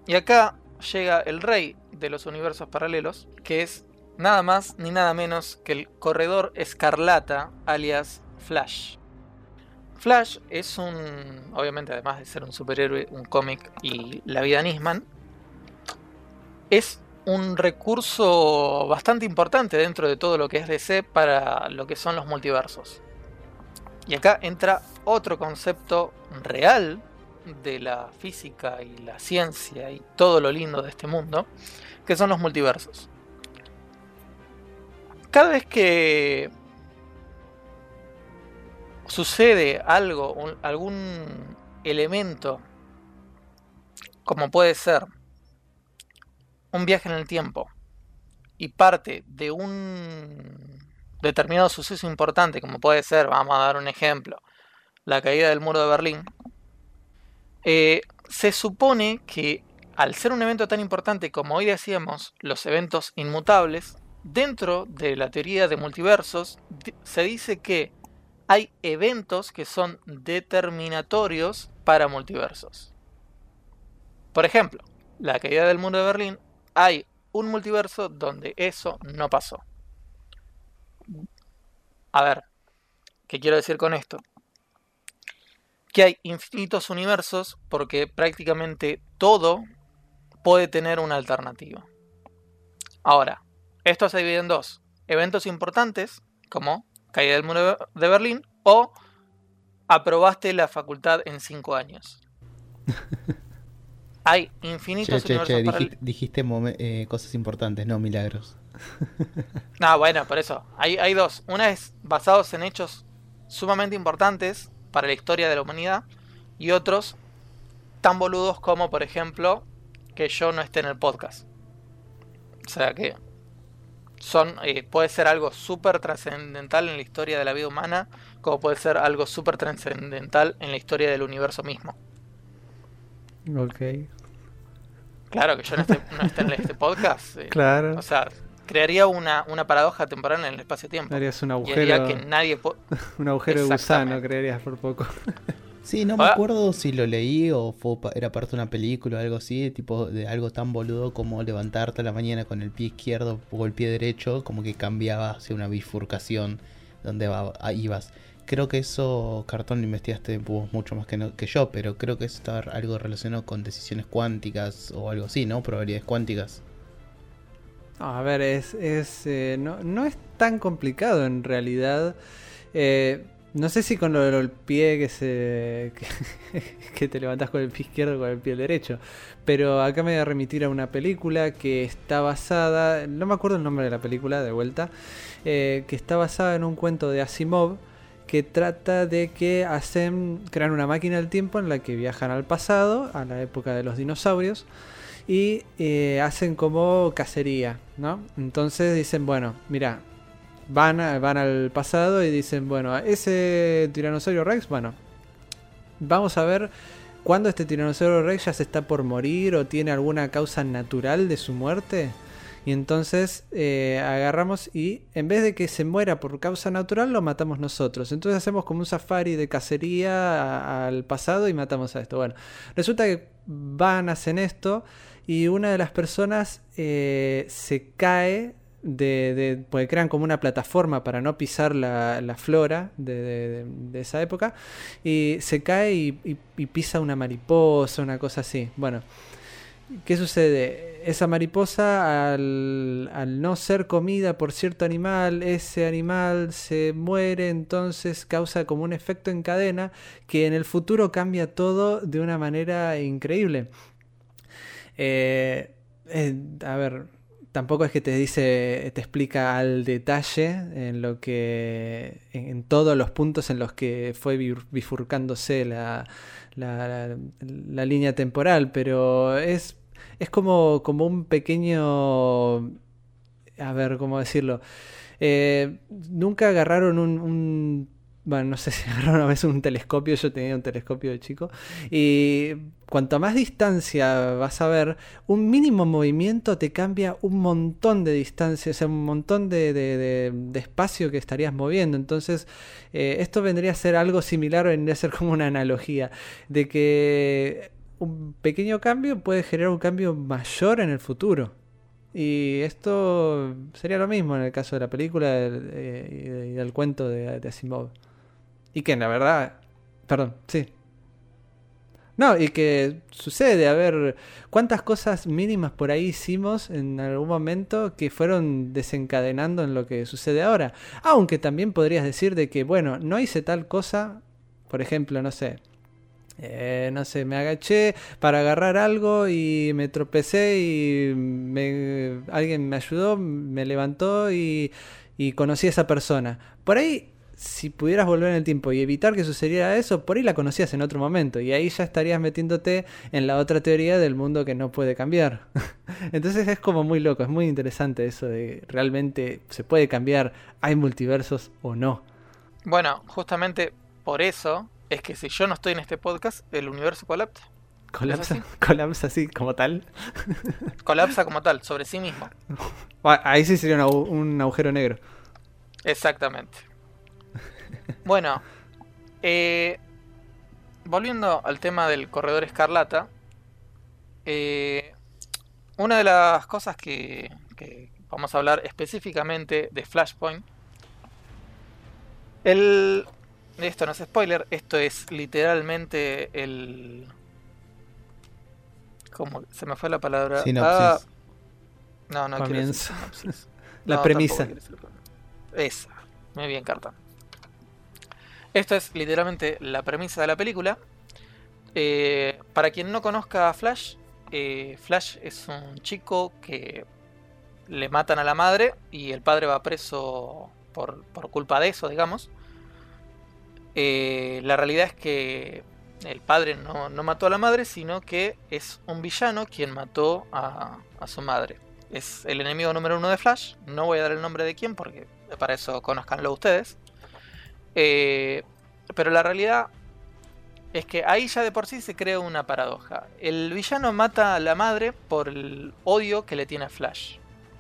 Speaker 2: Y acá llega el rey de los universos paralelos, que es nada más ni nada menos que el corredor escarlata, alias Flash. Flash es un, obviamente además de ser un superhéroe, un cómic y la vida Nisman, es un recurso bastante importante dentro de todo lo que es DC para lo que son los multiversos. Y acá entra otro concepto real de la física y la ciencia y todo lo lindo de este mundo, que son los multiversos. Cada vez que sucede algo, algún elemento, como puede ser un viaje en el tiempo, y parte de un determinado suceso importante, como puede ser, vamos a dar un ejemplo, la caída del muro de Berlín, eh, se supone que al ser un evento tan importante como hoy decíamos, los eventos inmutables, dentro de la teoría de multiversos, se dice que hay eventos que son determinatorios para multiversos. Por ejemplo, la caída del muro de Berlín, hay un multiverso donde eso no pasó. A ver, ¿qué quiero decir con esto? Que hay infinitos universos porque prácticamente todo puede tener una alternativa. Ahora, esto se divide en dos. Eventos importantes, como caída del muro de Berlín, o aprobaste la facultad en cinco años. <laughs> Hay
Speaker 1: Che,
Speaker 2: infinitos
Speaker 1: che,
Speaker 2: universos
Speaker 1: che,
Speaker 2: paralelos.
Speaker 1: dijiste, dijiste eh, cosas importantes, no milagros.
Speaker 2: No, bueno, por eso. Hay, hay dos. Una es basados en hechos sumamente importantes para la historia de la humanidad. Y otros tan boludos como, por ejemplo, que yo no esté en el podcast. O sea que son eh, puede ser algo súper trascendental en la historia de la vida humana, como puede ser algo súper trascendental en la historia del universo mismo.
Speaker 4: Ok.
Speaker 2: Claro que yo no esté, no esté en este podcast. eh, <laughs>
Speaker 4: Claro.
Speaker 2: O sea, crearía una, una paradoja temporal en el espacio-tiempo.
Speaker 4: Harías un
Speaker 2: Y haría
Speaker 4: agujero,
Speaker 2: que nadie... <laughs>
Speaker 4: un agujero de gusano, creerías por poco. <laughs>
Speaker 1: Sí, no me
Speaker 2: Ah.
Speaker 1: acuerdo si lo leí o fue, pa- era parte de una película o algo así, tipo de algo tan boludo como levantarte a la mañana con el pie izquierdo o el pie derecho, como que cambiaba hacia una bifurcación donde va- ah, ibas. Creo que eso, Cartón, lo investigaste vos mucho más que, no- que yo, pero creo que eso está algo relacionado con decisiones cuánticas o algo así, ¿no? Probabilidades cuánticas.
Speaker 4: No, a ver, es, es eh, no, no es tan complicado en realidad. Eh, no sé si con lo del pie que se <laughs> que, te levantás con el pie izquierdo o con el pie derecho, pero acá me voy a remitir a una película que está basada, no me acuerdo el nombre de la película de vuelta, eh, que está basada en un cuento de Asimov que trata de que hacen crean una máquina del tiempo en la que viajan al pasado, a la época de los dinosaurios y eh, hacen como cacería, ¿no? Entonces dicen, bueno, mira, van, a- van al pasado y dicen, bueno, ese tiranosaurio Rex, bueno, vamos a ver cuándo este tiranosaurio Rex ya se está por morir o tiene alguna causa natural de su muerte. Y entonces eh, agarramos y en vez de que se muera por causa natural, lo matamos nosotros. Entonces hacemos como un safari de cacería al pasado y matamos a esto. Bueno, resulta que van, hacen esto y una de las personas eh, se cae de, de- porque crean como una plataforma para no pisar la, flora de- de esa época y se cae y, y- y pisa una mariposa, una cosa así. Bueno, ¿qué sucede? Esa mariposa al, al no ser comida por cierto animal, ese animal se muere, entonces causa como un efecto en cadena que en el futuro cambia todo de una manera increíble. Eh, eh, a ver, tampoco es que te dice, te explica al detalle en lo que, en, todos los puntos en los que fue bifur- bifurcándose la, la, la- línea temporal, pero es, es como, como un pequeño, a ver, ¿cómo decirlo? Eh, nunca agarraron un, un- bueno, no sé <laughs> si agarraron a veces un telescopio, yo tenía un telescopio de chico, y cuanto más distancia vas a ver, un mínimo movimiento te cambia un montón de distancia, o sea, un montón de, de- de- espacio que estarías moviendo. Entonces, eh, esto vendría a ser algo similar, vendría a ser como una analogía, de que un pequeño cambio puede generar un cambio mayor en el futuro. Y esto sería lo mismo en el caso de la película eh, y del cuento de, de Asimov. Y que la verdad, perdón, sí. No, y que sucede, a ver, cuántas cosas mínimas por ahí hicimos en algún momento que fueron desencadenando en lo que sucede ahora. Aunque también podrías decir de que, bueno, no hice tal cosa, por ejemplo, no sé, eh, no sé, me agaché para agarrar algo y me tropecé y me, alguien me ayudó, me levantó y, y conocí a esa persona. Por ahí, si pudieras volver en el tiempo y evitar que sucediera eso, por ahí la conocías en otro momento y ahí ya estarías metiéndote en la otra teoría del mundo que no puede cambiar. <laughs> Entonces es como muy loco, es muy interesante eso de realmente se puede cambiar, hay multiversos o no.
Speaker 2: Bueno, justamente por eso es que si yo no estoy en este podcast, el universo colapsa.
Speaker 4: Colapsa,
Speaker 2: así? <laughs>
Speaker 4: colapsa así como tal. <laughs>
Speaker 2: Colapsa como tal, sobre sí mismo.
Speaker 4: Ah, Ahí sí sería un agu- un agujero negro.
Speaker 2: Exactamente. Bueno, eh, volviendo al tema del corredor escarlata, eh, una de las cosas que, que vamos a hablar específicamente de Flashpoint, el, esto no es spoiler, esto es literalmente el... ¿Cómo? Se me fue la palabra. Ah, no, no quiero decir
Speaker 4: Comienzo. La
Speaker 2: No,
Speaker 4: premisa.
Speaker 2: quiero decir la- Esa. Muy bien, Carta. Esto es literalmente la premisa de la película. Eh, para quien no conozca a Flash, eh, Flash es un chico que le matan a la madre y el padre va preso por, por culpa de eso, digamos. Eh, la realidad es que el padre no, no mató a la madre, sino que es un villano quien mató a, a su madre. Es el enemigo número uno de Flash. No voy a dar el nombre de quién porque para eso conozcanlo ustedes. Eh, pero la realidad es que ahí ya de por sí se crea una paradoja. El villano mata a la madre por el odio que le tiene a Flash.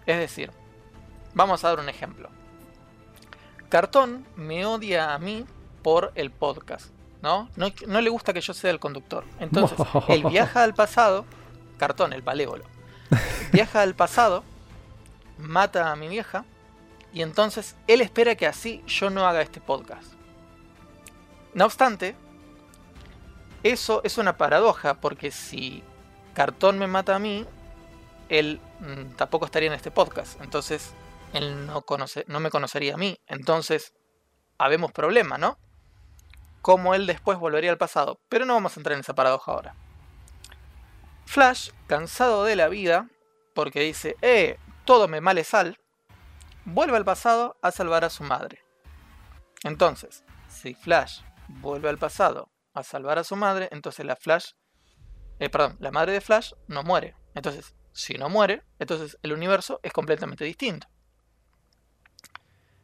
Speaker 2: Es decir, vamos a dar un ejemplo. Cartón me odia a mí por el podcast, ¿no? No, no le gusta que yo sea el conductor. Entonces, <laughs> él viaja al pasado, Cartón, el palévolo, viaja al pasado, mata a mi vieja, y entonces él espera que así yo no haga este podcast. No obstante, eso es una paradoja, porque si Cartón me mata a mí, él mm, tampoco estaría en este podcast. Entonces, él no, no me conocería a mí. Entonces, habemos problema, ¿no? Cómo él después volvería al pasado. Pero no vamos a entrar en esa paradoja ahora. Flash, cansado de la vida, porque dice, eh, todo me male sal, vuelve al pasado a salvar a su madre. Entonces, si Flash vuelve al pasado a salvar a su madre, entonces la Flash, eh, perdón, la madre de Flash no muere. Entonces, si no muere, entonces el universo es completamente distinto.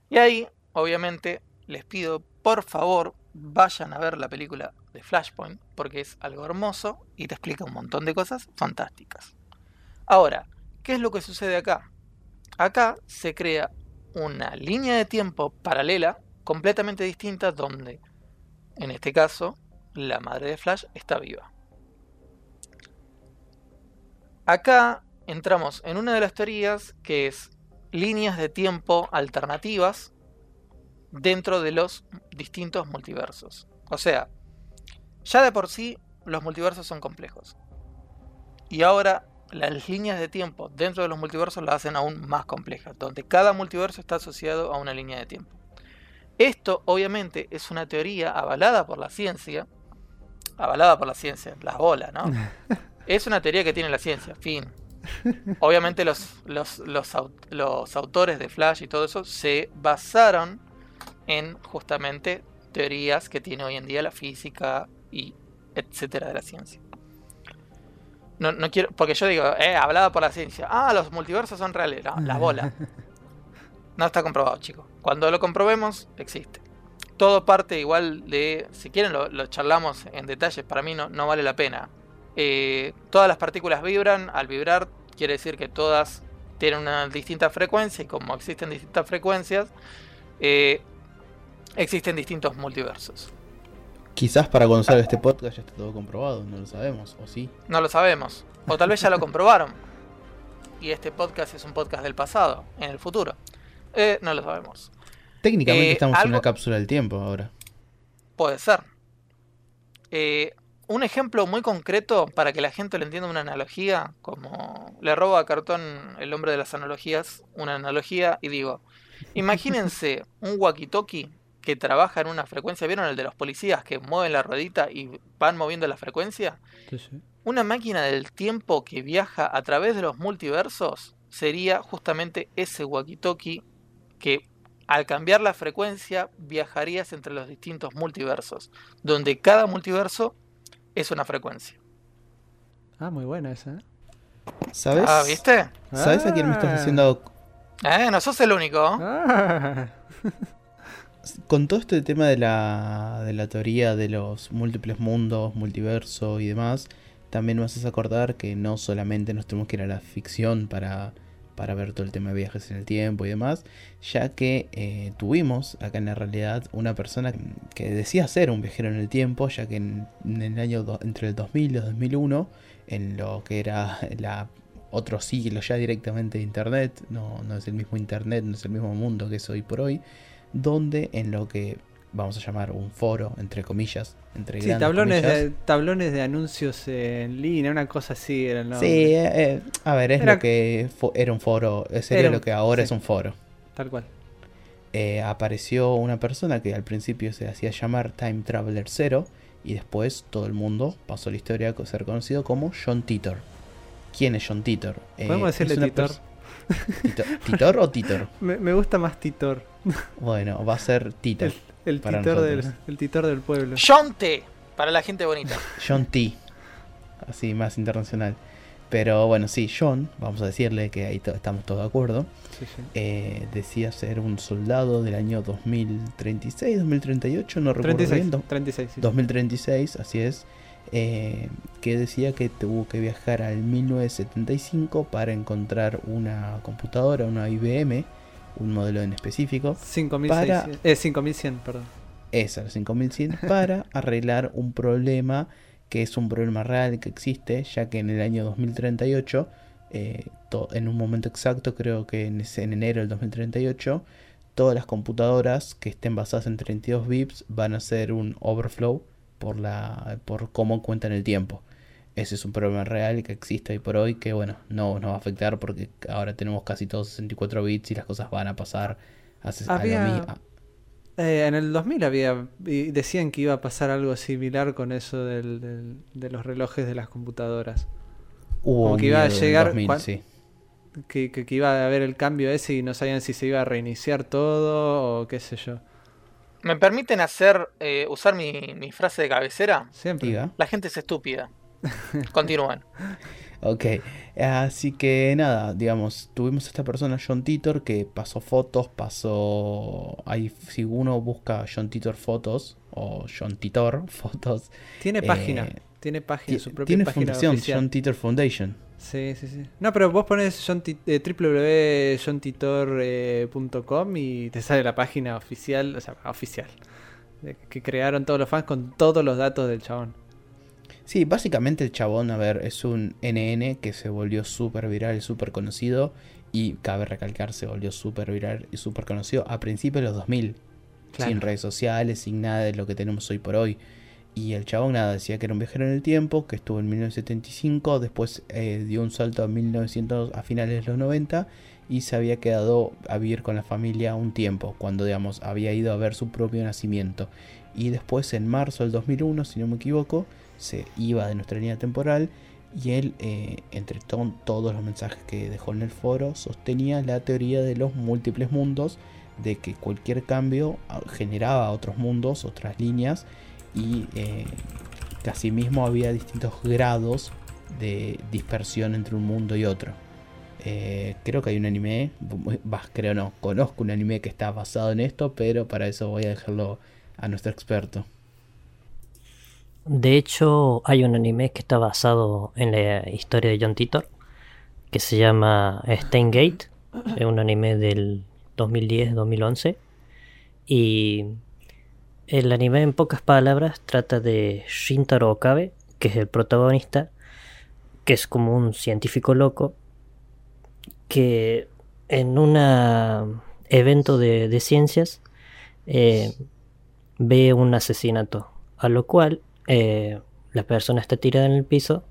Speaker 2: Y ahí, obviamente, les pido, por favor, vayan a ver la película de Flashpoint, porque es algo hermoso y te explica un montón de cosas fantásticas. Ahora, ¿qué es lo que sucede acá? Acá se crea una línea de tiempo paralela completamente distinta donde, en este caso, la madre de Flash está viva. Acá entramos en una de las teorías que es líneas de tiempo alternativas dentro de los distintos multiversos. O sea, ya de por sí los multiversos son complejos. Y ahora las líneas de tiempo dentro de los multiversos las hacen aún más complejas, donde cada multiverso está asociado a una línea de tiempo. Esto obviamente es una teoría avalada por la ciencia, avalada por la ciencia, las bolas, ¿no? <laughs> Es una teoría que tiene la ciencia, fin. Obviamente los, los, los, autores de Flash y todo eso se basaron en justamente teorías que tiene hoy en día la física y etcétera de la ciencia. No, no quiero, porque yo digo, eh, hablada por la ciencia. Ah, los multiversos son reales. No, la bola. No está comprobado, chicos. Cuando lo comprobemos, existe. Todo parte igual de. Si quieren, lo, charlamos en detalles. Para mí no, no vale la pena. Eh, todas las partículas vibran. Al vibrar, quiere decir que todas tienen una distinta frecuencia. Y como existen distintas frecuencias, eh, existen distintos multiversos.
Speaker 1: Quizás para cuando salga este podcast ya está todo comprobado, no lo sabemos, o sí.
Speaker 2: No lo sabemos. O tal vez ya lo comprobaron. Y este podcast es un podcast del pasado, en el futuro. Eh, no lo sabemos.
Speaker 1: Técnicamente eh, estamos en una cápsula del tiempo ahora.
Speaker 2: Puede ser. Eh, un ejemplo muy concreto para que la gente lo entienda una analogía, como le robo a Cartón, el hombre de las analogías, una analogía y digo, <laughs> imagínense un walkie-talkie que trabaja en una frecuencia, ¿vieron el de los policías que mueven la ruedita y van moviendo la frecuencia? Una máquina del tiempo que viaja a través de los multiversos sería justamente ese walkie-talkie que al cambiar la frecuencia viajarías entre los distintos multiversos, donde cada multiverso es una frecuencia.
Speaker 4: Ah, muy buena esa. ¿eh?
Speaker 1: ¿Sabes?
Speaker 2: Ah, ¿viste?
Speaker 1: ¿Sabes a quién me estás ah. haciendo?
Speaker 2: Eh, no sos el único. Ah. <laughs>
Speaker 1: Con todo este tema de la, de la teoría de los múltiples mundos, multiverso y demás, también me haces acordar que no solamente nos tenemos que ir a la ficción para para ver todo el tema de viajes en el tiempo y demás, ya que eh, tuvimos acá en la realidad una persona que decía ser un viajero en el tiempo, ya que en, el año entre el 2000 y el 2001, en lo que era la otro siglo ya directamente de internet, no, no es el mismo internet, no es el mismo mundo que es hoy por hoy, donde en lo que vamos a llamar un foro, entre comillas, entre
Speaker 4: sí, tablones de, tablones de anuncios en línea, una cosa así era
Speaker 1: Sí, eh, eh, a ver, es lo que era un foro, sería lo que ahora es un foro.
Speaker 4: Tal cual.
Speaker 1: Eh, apareció una persona que al principio se hacía llamar Time Traveler Zero y después todo el mundo pasó la historia a ser conocido como John Titor. ¿Quién es John Titor?
Speaker 4: Podemos decirle Titor.
Speaker 1: ¿Titor o Titor? <laughs>
Speaker 4: Me, me, gusta más Titor.
Speaker 1: Bueno, va a ser Titor.
Speaker 4: El titor, del, el titor del pueblo.
Speaker 2: John T. Para la gente bonita.
Speaker 1: John T. Así, más internacional. Pero bueno, sí, John, vamos a decirle que ahí estamos todos de acuerdo. Eh, decía ser un soldado del año 2036, 2038, no recuerdo
Speaker 4: 36, bien. 36,
Speaker 1: 2036, así es. Eh, que decía que tuvo que viajar al 1975 para encontrar una computadora, una IBM un modelo en específico.
Speaker 4: 5100, eh, 5100, perdón.
Speaker 1: Esa, 5100, para <laughs> arreglar un problema que es un problema real que existe, ya que en el año 2038, eh, en un momento exacto, creo que en, en enero del 2038, todas las computadoras que estén basadas en 32 bits van a ser un overflow por, la, por cómo cuentan el tiempo ese es un problema real que existe hoy por hoy que bueno, no nos va a afectar porque ahora tenemos casi todos 64 bits y las cosas van a pasar a,
Speaker 4: había, eh, en el 2000 había decían que iba a pasar algo similar con eso del, de los relojes de las computadoras.
Speaker 1: Hubo que iba a llegar
Speaker 4: que, que, iba a haber el cambio ese y no sabían si se iba a reiniciar todo o qué sé yo.
Speaker 2: ¿Me permiten hacer eh, usar mi, mi frase de cabecera?
Speaker 4: Siempre.
Speaker 2: La gente es estúpida. <laughs> Continúan.
Speaker 1: Ok, así que nada, digamos, tuvimos a esta persona, John Titor, que pasó fotos, pasó... Ahí, si uno busca John Titor fotos, o John Titor <laughs> fotos...
Speaker 4: Tiene
Speaker 1: eh,
Speaker 4: página. Tiene página, su propia
Speaker 1: tiene
Speaker 4: página
Speaker 1: fundación,
Speaker 4: oficial.
Speaker 1: John Titor Foundation.
Speaker 4: Sí, sí, sí. No, pero vos pones eh, www.johntitor.com y te sale la página oficial, o sea, oficial, que crearon todos los fans con todos los datos del chabón.
Speaker 1: Sí, básicamente el chabón, a ver, es un NN que se volvió súper viral y súper conocido. Y cabe recalcar, se volvió súper viral y súper conocido a principios de los 2000.
Speaker 4: Claro.
Speaker 1: Sin redes sociales, sin nada de lo que tenemos hoy por hoy. Y el chabón nada, decía que era un viajero en el tiempo, que estuvo en 1975, después eh, dio un salto a 1900, a finales de los 90 y se había quedado a vivir con la familia un tiempo, cuando digamos había ido a ver su propio nacimiento. Y después en marzo del 2001, si no me equivoco, se iba de nuestra línea temporal y él, eh, entre to- todos los mensajes que dejó en el foro, sostenía la teoría de los múltiples mundos, de que cualquier cambio ah, generaba otros mundos, otras líneas, y eh, que asimismo había distintos grados de dispersión entre un mundo y otro. Eh, creo que hay un anime, bah, creo no, conozco un anime que está basado en esto, pero para eso voy a dejarlo a nuestro experto.
Speaker 3: De hecho, hay un anime que está basado en la historia de John Titor, que se llama Steingate. Es un anime del 2010-2011. Y el anime, en pocas palabras, trata de Shintaro Okabe, que es el protagonista, que es como un científico loco, que en un evento de, de ciencias eh, ve un asesinato, a lo cual eh, la persona está tirada en el piso,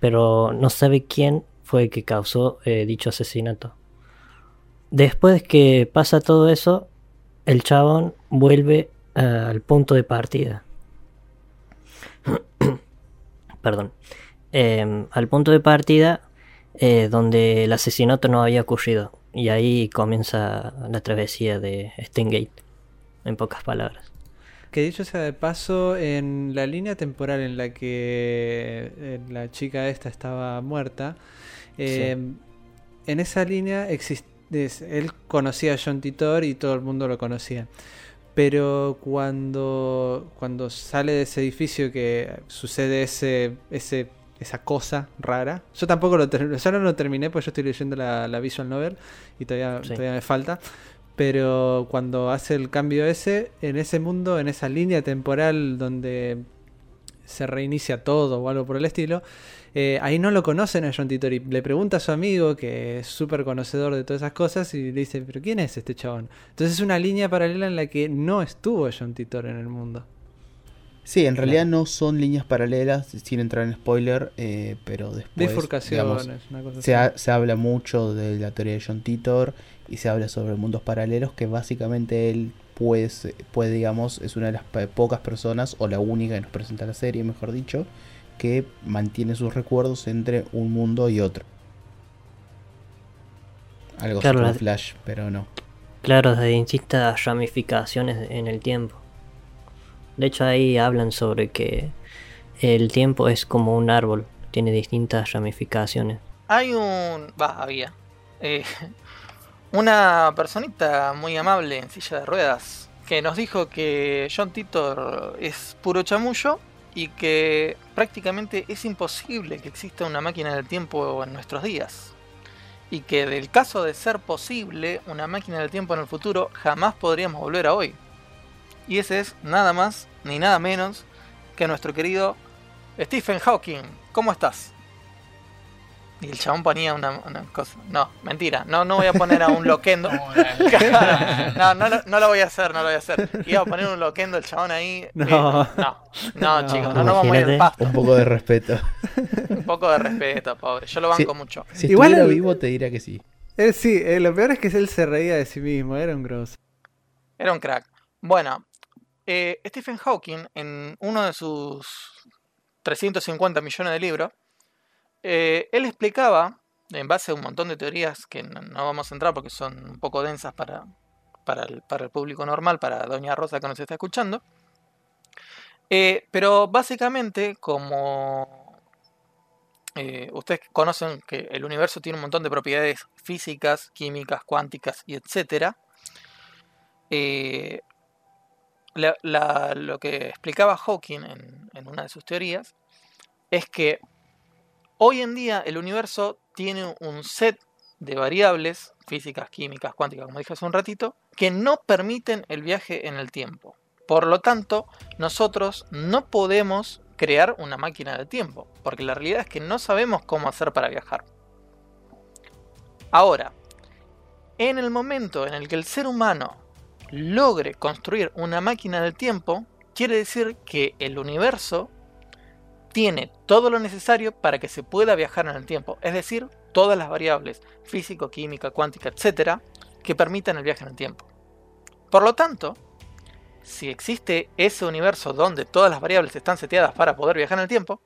Speaker 3: pero no sabe quién fue el que causó eh, dicho asesinato. Después que pasa todo eso, el chabón vuelve eh, al punto de partida. <coughs> Perdón. Eh, al punto de partida donde el asesinato no había ocurrido. Y ahí comienza la travesía de Steingate, en pocas palabras.
Speaker 4: Que dicho sea de paso, en la línea temporal en la que la chica esta estaba muerta, eh, en esa línea él conocía a John Titor y todo el mundo lo conocía. Pero cuando, cuando sale de ese edificio que sucede ese, ese, esa cosa rara, yo tampoco lo terminé, yo no lo terminé porque yo estoy leyendo la, la visual novel y todavía,
Speaker 3: Sí.
Speaker 4: todavía me falta. Pero cuando hace el cambio ese, en ese mundo, en esa línea temporal donde se reinicia todo o algo por el estilo, eh, ahí no lo conocen a John Titor y le pregunta a su amigo, que es súper conocedor de todas esas cosas, y le dice, pero ¿quién es este chabón? Entonces es una línea paralela en la que no estuvo John Titor en el mundo.
Speaker 1: Sí, en realidad no son líneas paralelas, sin entrar en spoiler, eh, pero después
Speaker 4: Bifurcaciones,
Speaker 1: digamos,
Speaker 4: una cosa
Speaker 1: se,
Speaker 4: así.
Speaker 1: ha- se habla mucho de la teoría de John Titor y se habla sobre mundos paralelos que básicamente él puede, se- puede digamos, es una de las pocas personas, o la única que nos presenta la serie, mejor dicho, que mantiene sus recuerdos entre un mundo y otro. Algo
Speaker 3: Claro,
Speaker 1: como
Speaker 3: la-
Speaker 1: Flash, pero no.
Speaker 3: Claro, de distintas ramificaciones en el tiempo. De hecho, ahí hablan sobre que el tiempo es como un árbol, tiene distintas ramificaciones.
Speaker 2: Hay un. Va, había. eh, una personita muy amable en silla de ruedas que nos dijo que John Titor es puro chamullo y que prácticamente es imposible que exista una máquina del tiempo en nuestros días. Y que del caso de ser posible una máquina del tiempo en el futuro, jamás podríamos volver a hoy. Y ese es nada más ni nada menos que nuestro querido Stephen Hawking. ¿Cómo estás? Y el chabón ponía una, una cosa. No, mentira. No, no voy a poner a un loquendo. <laughs> No, no, lo- no lo voy a hacer, no lo voy a hacer. Iba a poner un loquendo el chabón ahí.
Speaker 4: No.
Speaker 2: Eh, no, no,
Speaker 4: No.
Speaker 2: chicos, no nos vamos a ir al pasto.
Speaker 1: Un poco de respeto.
Speaker 2: Un poco de respeto, pobre. Yo lo banco mucho.
Speaker 1: Si
Speaker 4: Igual
Speaker 1: estuviera
Speaker 4: el-
Speaker 1: vivo te diría que sí.
Speaker 4: Él sí, eh, lo peor es que él se reía de sí mismo, era un grosso.
Speaker 2: Era un crack. Bueno, eh, Stephen Hawking, en uno de sus 350 millones de libros, eh, él explicaba, en base a un montón de teorías que no, vamos a entrar porque son un poco densas para, para, el, público normal, para Doña Rosa que nos está escuchando, eh, pero básicamente como eh, ustedes conocen que el universo tiene un montón de propiedades físicas, químicas, cuánticas y etcétera. La- la- lo que explicaba Hawking en una de sus teorías es que hoy en día el universo tiene un set de variables físicas, químicas, cuánticas, como dije hace un ratito, que no permiten el viaje en el tiempo. Por lo tanto, nosotros no podemos crear una máquina del tiempo, porque la realidad es que no sabemos cómo hacer para viajar. Ahora, en el momento en el que el ser humano logre construir una máquina del tiempo, quiere decir que el universo tiene todo lo necesario para que se pueda viajar en el tiempo, es decir, todas las variables físico, química, cuántica, etcétera, que permitan el viaje en el tiempo. Por lo tanto, si existe ese universo donde todas las variables están seteadas para poder viajar en el tiempo,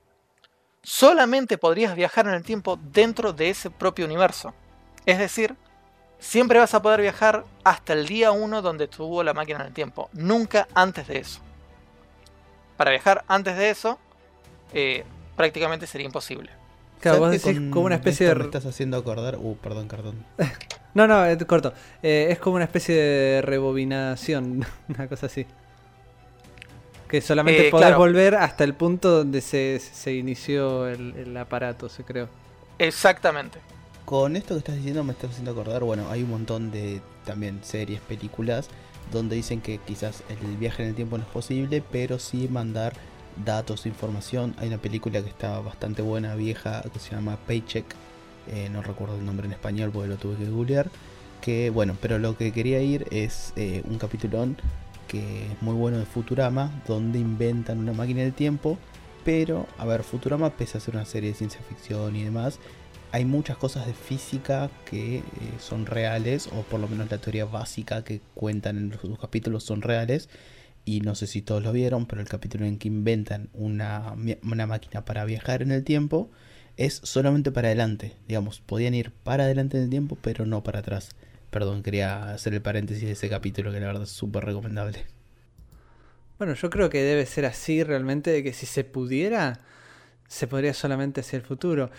Speaker 2: solamente podrías viajar en el tiempo dentro de ese propio universo. Es decir, siempre vas a poder viajar hasta el día 1 donde estuvo la máquina en el tiempo, nunca antes de eso. Para viajar antes de eso, eh, prácticamente sería imposible.
Speaker 4: Claro, vos
Speaker 1: ¿Sabes que
Speaker 4: decís
Speaker 1: con
Speaker 4: como una especie
Speaker 1: esto
Speaker 4: de...
Speaker 1: Me estás haciendo acordar. Uh, perdón, perdón. <laughs>
Speaker 4: No, no, eh, corto. Eh, es como una especie de rebobinación, <laughs> una cosa así. Que solamente
Speaker 2: Eh,
Speaker 4: podés
Speaker 2: claro.
Speaker 4: volver hasta el punto donde se, se inició el, el aparato, se creó.
Speaker 2: Exactamente.
Speaker 1: Con esto que estás diciendo me estás haciendo acordar, bueno, hay un montón de también series, películas, donde dicen que quizás el viaje en el tiempo no es posible, pero sí mandar datos, información. Hay una película que está bastante buena, vieja, que se llama Paycheck, eh, no recuerdo el nombre en español porque lo tuve que googlear, que bueno, pero lo que quería ir es eh, un capitulón que es muy bueno de Futurama, donde inventan una máquina del tiempo, pero, a ver, Futurama, pese a ser una serie de ciencia ficción y demás, hay muchas cosas de física que eh, son reales, o por lo menos la teoría básica que cuentan en sus capítulos son reales. Y no sé si todos lo vieron, pero el capítulo en que inventan una, una máquina para viajar en el tiempo es solamente para adelante. Digamos, podían ir para adelante en el tiempo, pero no para atrás. Perdón, quería hacer el paréntesis de ese capítulo que la verdad es súper recomendable.
Speaker 4: Bueno, yo creo que debe ser así realmente, de que si se pudiera, se podría solamente hacia el futuro.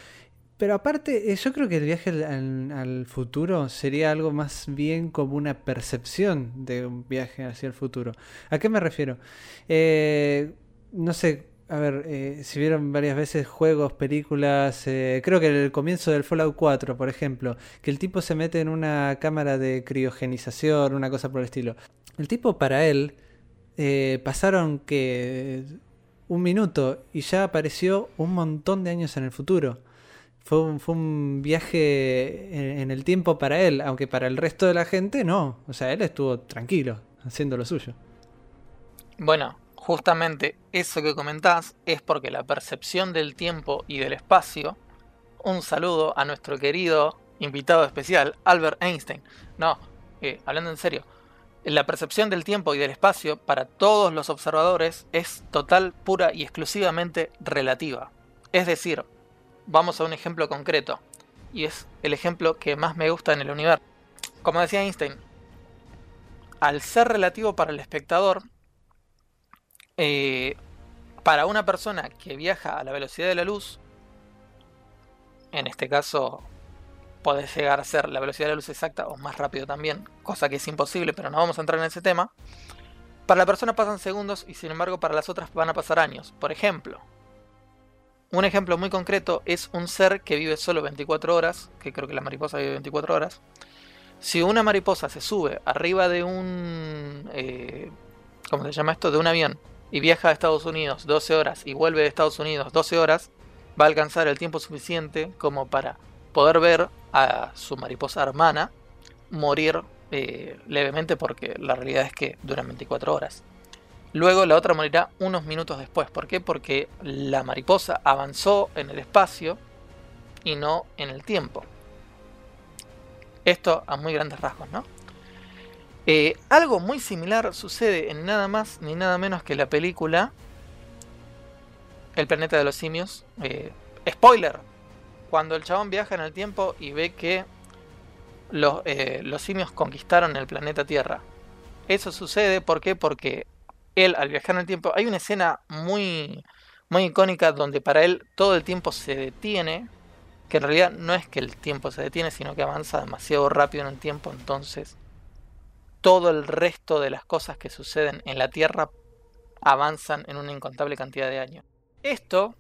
Speaker 4: Pero aparte, eh, yo creo que el viaje al, futuro sería algo más bien como una percepción de un viaje hacia el futuro. ¿A qué me refiero? Eh, no sé, a ver, eh, si vieron varias veces juegos, películas, eh, creo que el comienzo del Fallout 4, por ejemplo, que el tipo se mete en una cámara de criogenización, una cosa por el estilo. El tipo para él eh, pasaron que un minuto y ya apareció un montón de años en el futuro. Fue un, fue un viaje en, el tiempo para él, aunque para el resto de la gente no. O sea, él estuvo tranquilo, haciendo lo suyo.
Speaker 2: Bueno, justamente eso que comentás es porque la percepción del tiempo y del espacio. Un saludo a nuestro querido invitado especial, Albert Einstein. No, eh, hablando en serio, la percepción del tiempo y del espacio para todos los observadores es total, pura y exclusivamente relativa. Es decir, vamos a un ejemplo concreto, y es el ejemplo que más me gusta en el universo. Como decía Einstein, al ser relativo para el espectador, eh, para una persona que viaja a la velocidad de la luz, en este caso puede llegar a ser la velocidad de la luz exacta o más rápido también, cosa que es imposible, pero no vamos a entrar en ese tema. Para la persona pasan segundos y sin embargo para las otras van a pasar años. Por ejemplo, un ejemplo muy concreto es un ser que vive solo 24 horas, que creo que la mariposa vive 24 horas. Si una mariposa se sube arriba de un... Eh, ¿Cómo se llama esto? De un avión y viaja a Estados Unidos 12 horas y vuelve de Estados Unidos 12 horas, va a alcanzar el tiempo suficiente como para poder ver a su mariposa hermana morir eh, levemente porque la realidad es que duran 24 horas. Luego la otra morirá unos minutos después. ¿Por qué? Porque la mariposa avanzó en el espacio y no en el tiempo. Esto a muy grandes rasgos, ¿no? Eh, algo muy similar sucede en nada más ni nada menos que la película El planeta de los simios. Eh, spoiler, cuando el chabón viaja en el tiempo y ve que los, eh, los simios conquistaron el planeta Tierra. Eso sucede ¿por qué? porque él al viajar en el tiempo hay una escena muy muy icónica donde para él todo el tiempo se detiene, que en realidad no es que el tiempo se detiene, sino que avanza demasiado rápido en el tiempo, entonces todo el resto de las cosas que suceden en la Tierra avanzan en una incontable cantidad de años. Esto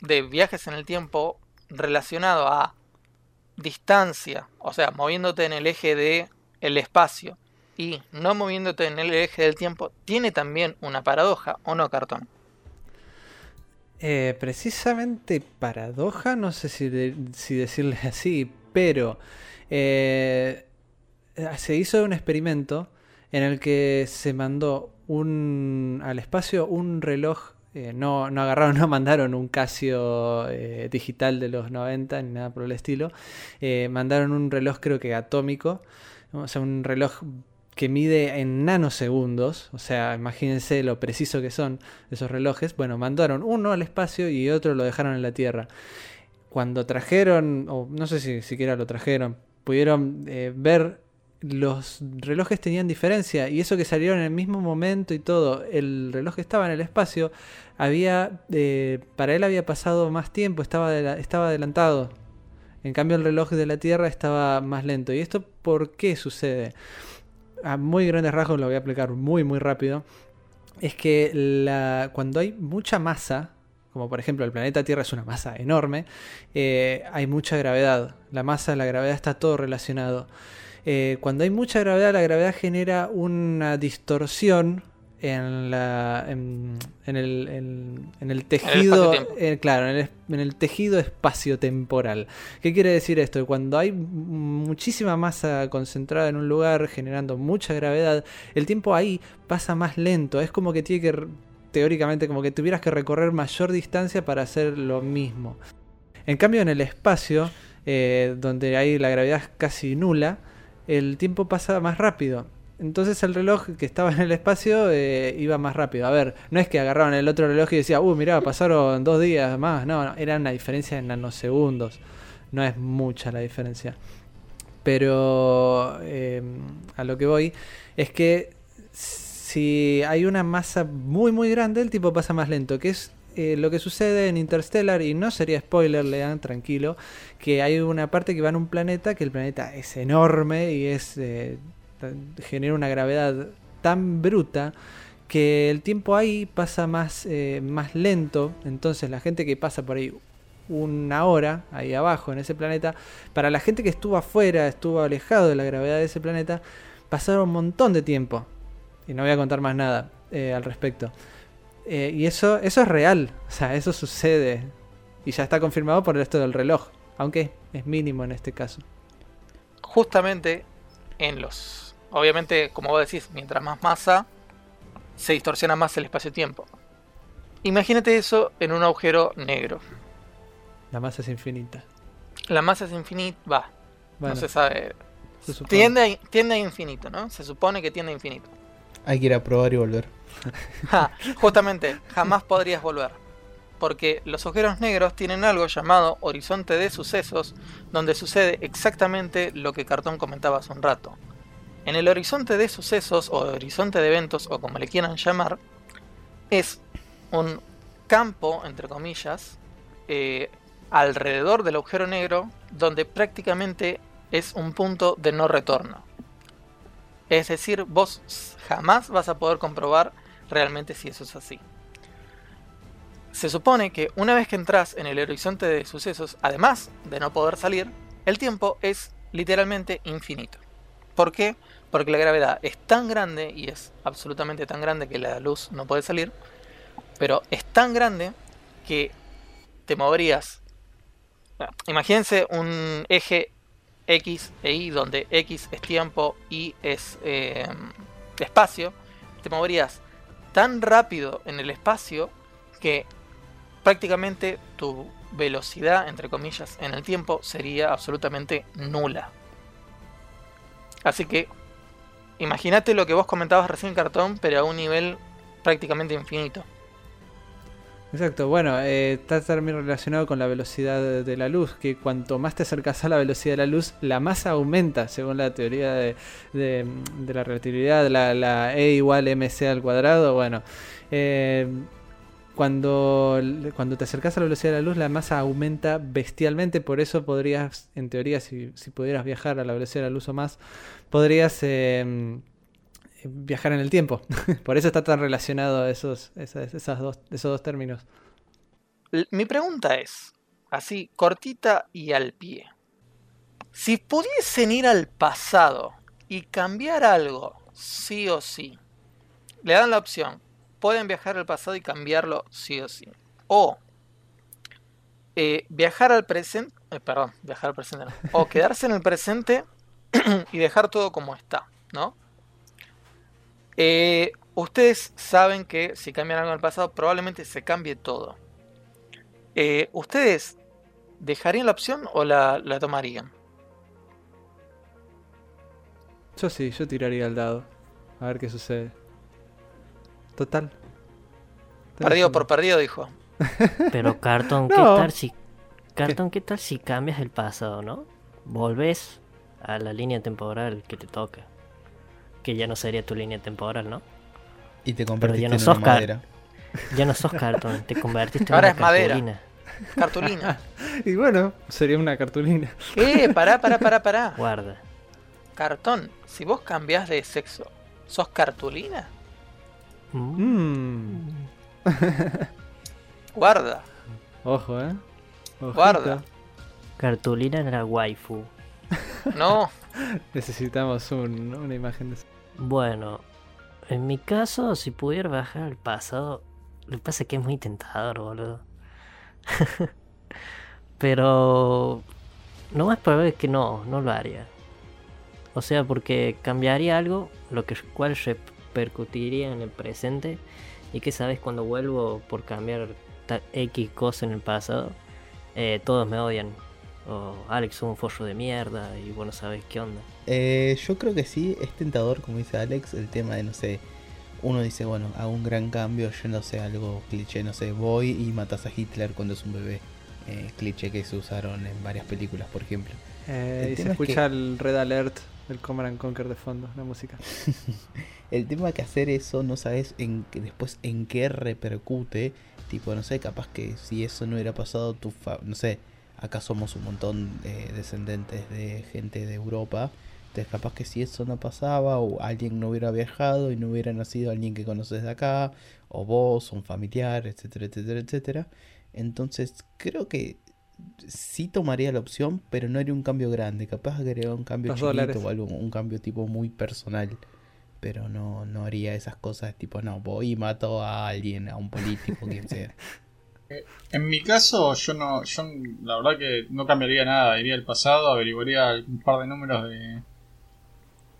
Speaker 2: de viajes en el tiempo relacionado a distancia, o sea, moviéndote en el eje de el espacio y no moviéndote en el eje del tiempo, tiene también una paradoja, ¿o no, cartón?
Speaker 4: Eh, precisamente paradoja, no sé si, de- si decirle así, pero eh, se hizo un experimento en el que se mandó un, al espacio un reloj, eh, no, no agarraron, no mandaron un Casio digital de los 90 ni nada por el estilo, mandaron un reloj creo que atómico, o sea, un reloj que mide en nanosegundos, o sea, imagínense lo preciso que son esos relojes. Bueno, mandaron uno al espacio y otro lo dejaron en la Tierra. Cuando trajeron, o no sé si siquiera lo trajeron, pudieron eh, ver los relojes tenían diferencia y eso que salieron en el mismo momento y todo, el reloj que estaba en el espacio había, eh, para él había pasado más tiempo, estaba, estaba adelantado. En cambio el reloj de la Tierra estaba más lento. ¿Y esto por qué sucede? A muy grandes rasgos lo voy a explicar muy muy rápido. Es que la, cuando hay mucha masa, como por ejemplo el planeta Tierra es una masa enorme, eh, hay mucha gravedad. La masa, la gravedad está todo relacionado. Eh, cuando hay mucha gravedad, la gravedad genera una distorsión en, la, en, en el, en- en el tejido, eh, claro, en el, en el tejido espacio-temporal. ¿Qué quiere decir esto? Cuando hay muchísima masa concentrada en un lugar generando mucha gravedad, el tiempo ahí pasa más lento. Es como que tiene que, teóricamente, como que tuvieras que recorrer mayor distancia para hacer lo mismo. En cambio, en el espacio, eh, donde hay la gravedad casi nula, el tiempo pasa más rápido. Entonces el reloj que estaba en el espacio eh, iba más rápido. A ver, no es que agarraron el otro reloj y decía, uh, mirá, pasaron dos días más. No, no, era una diferencia en nanosegundos. No es mucha la diferencia. Pero eh, a lo que voy es que si hay una masa muy muy grande, el tipo pasa más lento, que es eh, lo que sucede en Interstellar, y no sería spoiler, lean tranquilo, que hay una parte que va en un planeta, que el planeta es enorme y es eh, genera una gravedad tan bruta que el tiempo ahí pasa más, eh, más lento, entonces la gente que pasa por ahí una hora ahí abajo en ese planeta, para la gente que estuvo afuera, estuvo alejado de la gravedad de ese planeta, pasaron un montón de tiempo. Y no voy a contar más nada eh, al respecto. Eh, y eso, eso es real, o sea, eso sucede. Y ya está confirmado por esto del reloj, aunque es mínimo en este caso.
Speaker 2: Justamente en los... Obviamente, como vos decís, mientras más masa, se distorsiona más el espacio-tiempo. Imagínate eso en un agujero negro.
Speaker 4: La masa es infinita.
Speaker 2: La masa es infinita, va,
Speaker 4: Bueno,
Speaker 2: no se sabe.
Speaker 4: se.
Speaker 2: Tiende a, tiende a infinito, ¿no? Se supone que tiende a infinito.
Speaker 1: Hay que ir a probar y volver. <laughs>
Speaker 2: Ja, justamente, jamás podrías volver. Porque los agujeros negros tienen algo llamado horizonte de sucesos, donde sucede exactamente lo que Cartón comentaba hace un rato. En el horizonte de sucesos, o horizonte de eventos, o como le quieran llamar, es un campo, entre comillas, eh, alrededor del agujero negro, donde prácticamente es un punto de no retorno. Es decir, vos jamás vas a poder comprobar realmente si eso es así. Se supone que una vez que entras en el horizonte de sucesos, además de no poder salir, el tiempo es literalmente infinito. ¿Por qué? Porque la gravedad es tan grande y es absolutamente tan grande que la luz no puede salir, pero es tan grande que te moverías. Imagínense un eje X e Y donde X es tiempo, Y es eh, espacio. Te moverías tan rápido en el espacio que prácticamente tu velocidad, entre comillas, en el tiempo sería absolutamente nula. Así que imagínate lo que vos comentabas recién, cartón, pero a un nivel prácticamente infinito.
Speaker 4: Exacto, bueno, eh, está también relacionado con la velocidad de, la luz, que cuanto más te acercas a la velocidad de la luz, la masa aumenta, según la teoría de, la relatividad, la, la E igual mc al cuadrado, bueno. eh, cuando, cuando te acercas a la velocidad de la luz, la masa aumenta bestialmente. Por eso podrías, en teoría, si, si pudieras viajar a la velocidad de la luz o más, podrías eh, viajar en el tiempo. <laughs> por eso está tan relacionado esos, dos, esos dos términos.
Speaker 2: Mi pregunta es, así, cortita y al pie. Si pudiesen ir al pasado y cambiar algo, sí o sí, le dan la opción, pueden viajar al pasado y cambiarlo sí o sí. O eh, viajar al presente, eh, perdón, viajar al presente. O quedarse en el presente <clears throat> y dejar todo como está, ¿no? Eh, ustedes saben que si cambian algo en el pasado, probablemente se cambie todo. Eh, ¿Ustedes dejarían la opción o la, la tomarían?
Speaker 4: Yo sí, yo tiraría el dado. A ver qué sucede. Total.
Speaker 2: Perdido por perdido, dijo. <laughs>
Speaker 3: Pero Carton, ¿qué
Speaker 4: No.
Speaker 3: tal si Carton, ¿qué tal si cambias el pasado, no? Volves a la línea temporal que te toca. Que ya no sería tu línea temporal, ¿no?
Speaker 1: Y te convertiste
Speaker 3: ya no
Speaker 1: en
Speaker 3: sos
Speaker 1: una madera.
Speaker 3: Ya no sos Carton, te convertiste
Speaker 2: Ahora
Speaker 3: en
Speaker 2: es
Speaker 3: una
Speaker 2: madera.
Speaker 3: cartulina.
Speaker 2: Cartulina. <laughs>
Speaker 4: Y bueno, sería una cartulina.
Speaker 2: Eh, pará, pará, pará, pará.
Speaker 3: Guarda.
Speaker 2: Cartón, si vos cambiás de sexo, ¿sos cartulina?
Speaker 3: Mm.
Speaker 4: Mmm. <laughs>
Speaker 2: Guarda.
Speaker 4: Ojo, eh.
Speaker 2: Guarda.
Speaker 3: Cartulina en la waifu. <laughs>
Speaker 2: No.
Speaker 4: Necesitamos un- una imagen de
Speaker 3: Bueno, en mi caso, si pudiera bajar al pasado, lo que pasa es que es muy tentador, boludo. <laughs> Pero lo más probable es que no, no lo haría. O sea, porque cambiaría algo, lo que cual repercutiría en el presente. Y que sabes, cuando vuelvo por cambiar X cosa en el pasado, eh, todos me odian. O Alex es un forro de mierda y bueno, sabes qué onda.
Speaker 1: Eh, yo creo que sí, es tentador, como dice Alex, el tema de, no sé, uno dice, bueno, hago un gran cambio, yo no sé, algo cliché, no sé, voy y matas a Hitler cuando es un bebé. Eh, cliché que se usaron en varias películas, por ejemplo.
Speaker 4: Eh, y se
Speaker 1: tema es
Speaker 4: escucha el Red Alert, el Command and Conquer de fondo, la música. <laughs>
Speaker 1: El tema que hacer eso no sabes en que después en qué repercute. Tipo, no sé, capaz que si eso no hubiera pasado, tu fa- no sé, acá somos un montón de descendentes de gente de Europa. Entonces capaz que si eso no pasaba, o alguien no hubiera viajado y no hubiera nacido alguien que conoces de acá, o vos, un familiar, etcétera, etcétera, etcétera. Entonces creo que sí tomaría la opción, pero no haría un cambio grande. Capaz agregar un cambio
Speaker 4: Los
Speaker 1: chiquito
Speaker 4: dólares.
Speaker 1: o algo, un cambio tipo muy personal pero no, no haría esas cosas tipo, no, voy y mato a alguien, a un político, quien sea. <laughs>
Speaker 5: En mi caso, yo no, yo la verdad que no cambiaría nada, iría al pasado, averiguaría un par de números de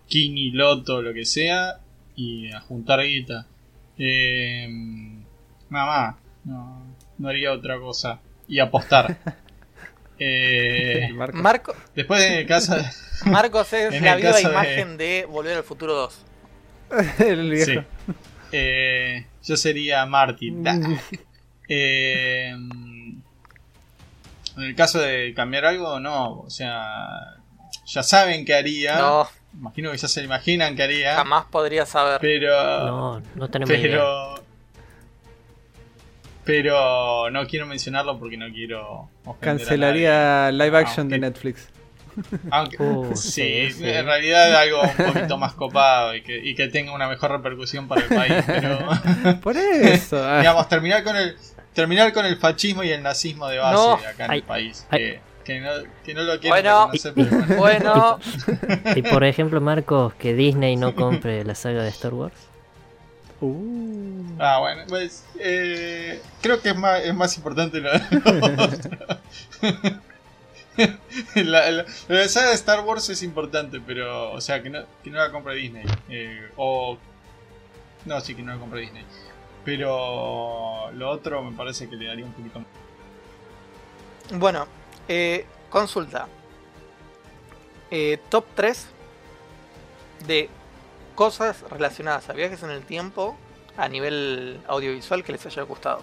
Speaker 5: Kini, Loto, lo que sea, y a juntar guita. Eh, nada más, no, no haría otra cosa. Y apostar. <laughs> Eh,
Speaker 4: Marco.
Speaker 2: Marco,
Speaker 5: después en el caso de- <laughs>
Speaker 2: Marcos es <laughs>
Speaker 5: En
Speaker 2: la viva
Speaker 5: de-
Speaker 2: imagen de Volver al Futuro 2.
Speaker 4: el viejo.
Speaker 5: Sí. Eh, yo sería Martin. Eh, en el caso de cambiar algo, no. O sea, ya saben qué haría.
Speaker 2: No,
Speaker 5: Imagino que ya se imaginan qué haría.
Speaker 2: jamás podría saber.
Speaker 5: Pero.
Speaker 3: No, no tenemos idea.
Speaker 5: pero. Pero no quiero mencionarlo porque no quiero.
Speaker 4: Cancelaría live action de Netflix. <laughs>
Speaker 5: Aunque,
Speaker 3: Uh, <laughs>
Speaker 5: sí, en realidad algo un poquito más copado y que, y que tenga una mejor repercusión para el país. Pero. <laughs>
Speaker 4: Por eso.
Speaker 5: digamos, terminar con el terminar con el fascismo y el nazismo de base
Speaker 2: No.
Speaker 5: acá en
Speaker 3: Ay,
Speaker 5: el país.
Speaker 3: ay.
Speaker 5: Que, que no, que no lo quiero
Speaker 2: Bueno.
Speaker 5: reconocer, pero bueno. <laughs>
Speaker 2: Bueno,
Speaker 3: Y por ejemplo, Marcos, que Disney no compre la saga de Star Wars.
Speaker 4: Uh.
Speaker 5: Ah, bueno, pues eh, creo que es más, es más importante lo <laughs> <laughs> la, la, la saga de Star Wars es importante, pero, o sea, que no, que no la compre Disney. Eh, o. No, sí que no la compre Disney. Pero lo otro me parece que le daría un poquito más.
Speaker 2: bueno, eh, consulta. Eh, top 3 de cosas relacionadas a viajes en el tiempo a nivel audiovisual que les haya gustado.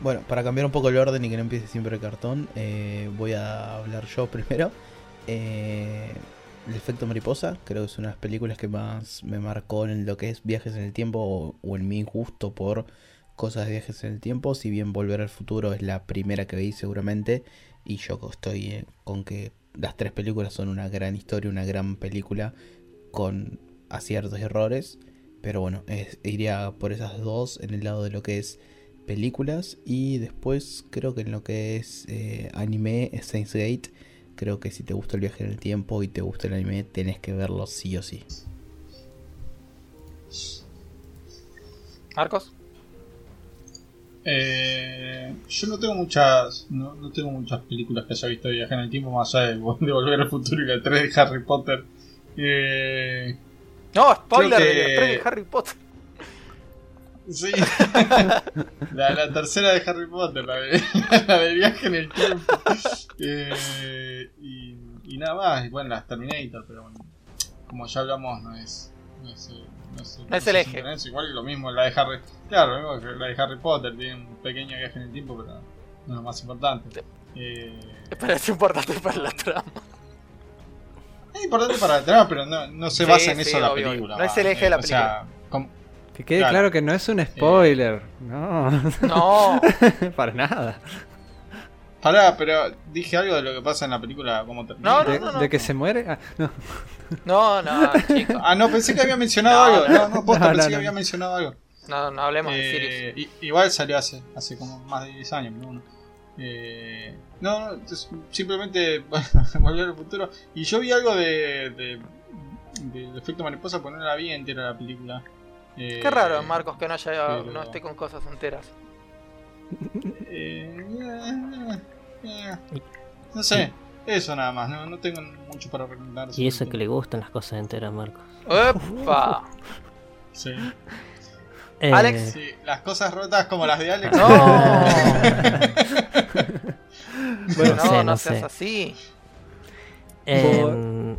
Speaker 1: Bueno, para cambiar un poco el orden y que no empiece siempre el cartón, eh, voy a hablar yo primero. Eh, el efecto mariposa, creo que es una de las películas que más me marcó en lo que es viajes en el tiempo o, en mi gusto por cosas de viajes en el tiempo. Si bien Volver al Futuro es la primera que vi seguramente. Y yo estoy eh, con que las tres películas son una gran historia, una gran película con aciertos y errores. Pero bueno, es- iría por esas dos en el lado de lo que es películas. Y después creo que en lo que es eh, anime, Saints Gate. Creo que si te gusta el viaje en el tiempo y te gusta el anime, tenés que verlo sí o sí.
Speaker 2: Marcos.
Speaker 5: Eh, yo no tengo muchas no, no tengo muchas películas que haya visto de viaje en el tiempo más allá de, <laughs> de Volver al Futuro y la 3 de Harry Potter. Eh,
Speaker 2: No, spoiler
Speaker 5: que-
Speaker 2: de los tres de Harry Potter.
Speaker 5: Sí. <laughs> la, la tercera de Harry Potter, la de, <laughs> la de viaje en el tiempo. Eh, y, y nada más, y bueno, las Terminator, pero bueno, como ya hablamos, no es. No es, eh, no es,
Speaker 2: No es el eje.
Speaker 5: igual lo mismo la de Harry. Claro, lo mismo que la de Harry Potter, tiene un pequeño viaje en el tiempo, pero no es lo más importante. Eh,
Speaker 2: Pero es importante para la trama.
Speaker 5: es importante para la trama, pero no, no se
Speaker 2: Sí,
Speaker 5: basa en
Speaker 2: sí,
Speaker 5: eso la
Speaker 2: obvio,
Speaker 5: película.
Speaker 2: no es el eje de la
Speaker 5: o sea, com-
Speaker 4: Que quede
Speaker 5: Claro.
Speaker 4: claro que no es un spoiler. No,
Speaker 2: No, <laughs>
Speaker 4: para nada.
Speaker 5: Pará, pero dije algo de lo que pasa en la película, cómo termina.
Speaker 2: No,
Speaker 4: ¿De,
Speaker 2: no, no.
Speaker 4: de que se muere? Ah, no.
Speaker 2: no, no, <laughs> chicos.
Speaker 5: Ah, no, pensé que había mencionado
Speaker 2: No,
Speaker 5: algo. No, no, posta,
Speaker 4: No,
Speaker 5: pensé
Speaker 4: no,
Speaker 5: que
Speaker 4: no.
Speaker 5: había mencionado algo.
Speaker 2: No, no hablemos de Sirius.
Speaker 5: Eh, i- igual salió hace, hace como más de 10 años, pero bueno. Eh, no, no, es simplemente <laughs> volver al futuro. Y yo vi algo de, de- del efecto mariposa, pero no la vi entera la película. Eh,
Speaker 2: Qué raro, Marcos, que no haya,
Speaker 5: pero-
Speaker 2: no esté con cosas enteras.
Speaker 5: eh, <laughs> eh, eh, no sé, eso nada más, no, no tengo mucho para recomendar.
Speaker 3: Y eso que le gustan las cosas enteras, Marcos.
Speaker 2: ¡Epa!
Speaker 5: Sí,
Speaker 3: Eh,
Speaker 2: Alex.
Speaker 5: sí, las cosas rotas como las de Alex.
Speaker 2: ¡No! <laughs>
Speaker 3: Bueno,
Speaker 2: no,
Speaker 3: sé,
Speaker 2: no,
Speaker 3: no
Speaker 2: seas
Speaker 3: sé.
Speaker 2: así.
Speaker 3: em,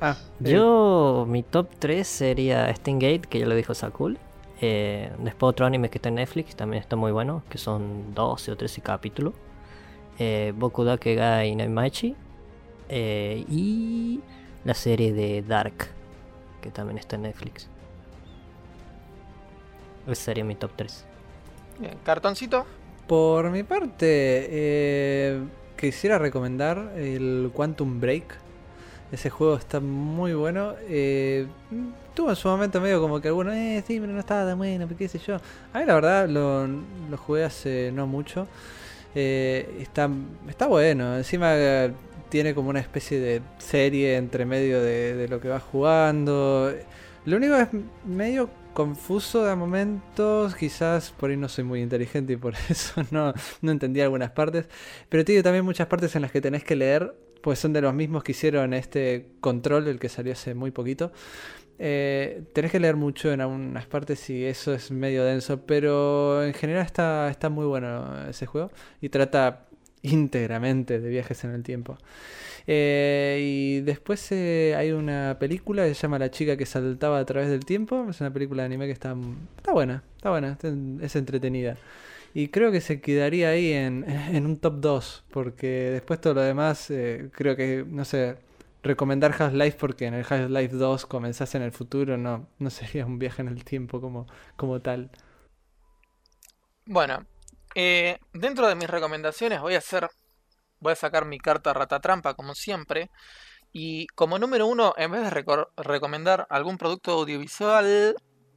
Speaker 4: Ah, eh,
Speaker 3: Yo, mi top 3 sería Stingate, que ya lo dijo Sakul. Eh, después otro anime que está en Netflix, también está muy bueno, que son 12 o 13 capítulos. Eh, Boku Dake ga Inaimachi. Eh, y la serie de Dark, que también está en Netflix. Ese sería mi top 3.
Speaker 2: Bien, cartoncito.
Speaker 4: Por mi parte, eh, quisiera recomendar el Quantum Break. Ese juego está muy bueno. Eh, tuvo en su momento medio como que algunos, eh, sí, pero no estaba tan bueno, qué sé yo. A mí la verdad lo, lo jugué hace no mucho. Eh, está, está bueno. Encima eh, tiene como una especie de serie entre medio de, de lo que vas jugando. Lo único es medio confuso de momentos. Quizás por ahí no soy muy inteligente y por <laughs> eso no, no entendí algunas partes. Pero tiene también muchas partes en las que tenés que leer. Pues son de los mismos que hicieron este control, el que salió hace muy poquito. Eh, tenés que leer mucho en algunas partes y eso es medio denso, pero en general está, está muy bueno ese juego y trata íntegramente de viajes en el tiempo. Eh, y después eh, hay una película que se llama La chica que saltaba a través del tiempo. Es una película de anime que está, está buena, está buena, es entretenida. Y creo que se quedaría ahí en, en un top 2, porque después todo lo demás, eh, creo que, no sé, recomendar Half-Life porque en el Half-Life 2 comenzás en el futuro, no, no sería un viaje en el tiempo como, como tal.
Speaker 2: Bueno, eh, dentro de mis recomendaciones voy a hacer, voy a sacar mi carta ratatrampa como siempre. Y como número uno, en vez de recomendar algún producto audiovisual,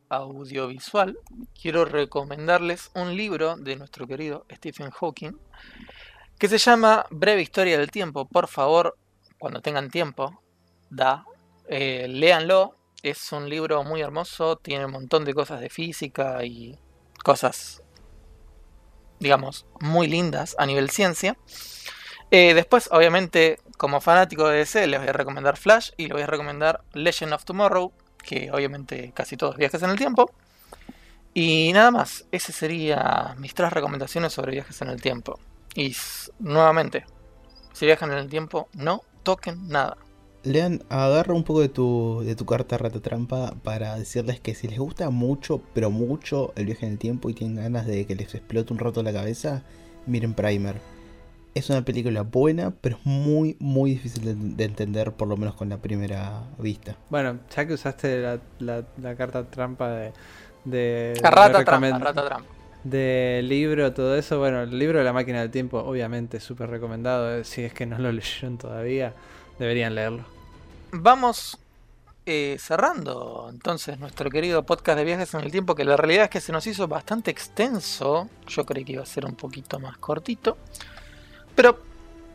Speaker 2: audiovisual, quiero recomendarles un libro de nuestro querido Stephen Hawking que se llama Breve Historia del Tiempo. Por favor, cuando tengan tiempo, da, eh, léanlo. Es un libro muy hermoso, tiene un montón de cosas de física y cosas digamos, muy lindas a nivel ciencia. Eh, después, obviamente, como fanático de DC, les voy a recomendar Flash y les voy a recomendar Legend of Tomorrow, que obviamente casi todos viajes en el tiempo. Y nada más, esas serían mis tres recomendaciones sobre viajes en el tiempo. Y nuevamente, si viajan en el tiempo, no toquen nada.
Speaker 1: Lean, agarra un poco de tu, de tu carta rata trampa para decirles que si les gusta mucho, pero mucho el viaje en el tiempo y tienen ganas de que les explote un rato la cabeza, miren Primer. Es una película buena, pero es muy, muy difícil de, de entender, por lo menos con la primera vista.
Speaker 4: Bueno, ya que usaste la, la- la carta trampa de... de
Speaker 2: A rata
Speaker 4: de
Speaker 2: trampa,
Speaker 4: recomen-
Speaker 2: rata trampa.
Speaker 4: de libro, todo eso. Bueno, el libro de la máquina del tiempo, obviamente, súper recomendado. eh, Si es que no lo <laughs> leyeron todavía, deberían leerlo.
Speaker 2: Vamos eh, cerrando entonces nuestro querido podcast de viajes en el tiempo, que la realidad es que se nos hizo bastante extenso. Yo creí que iba a ser un poquito más cortito. Pero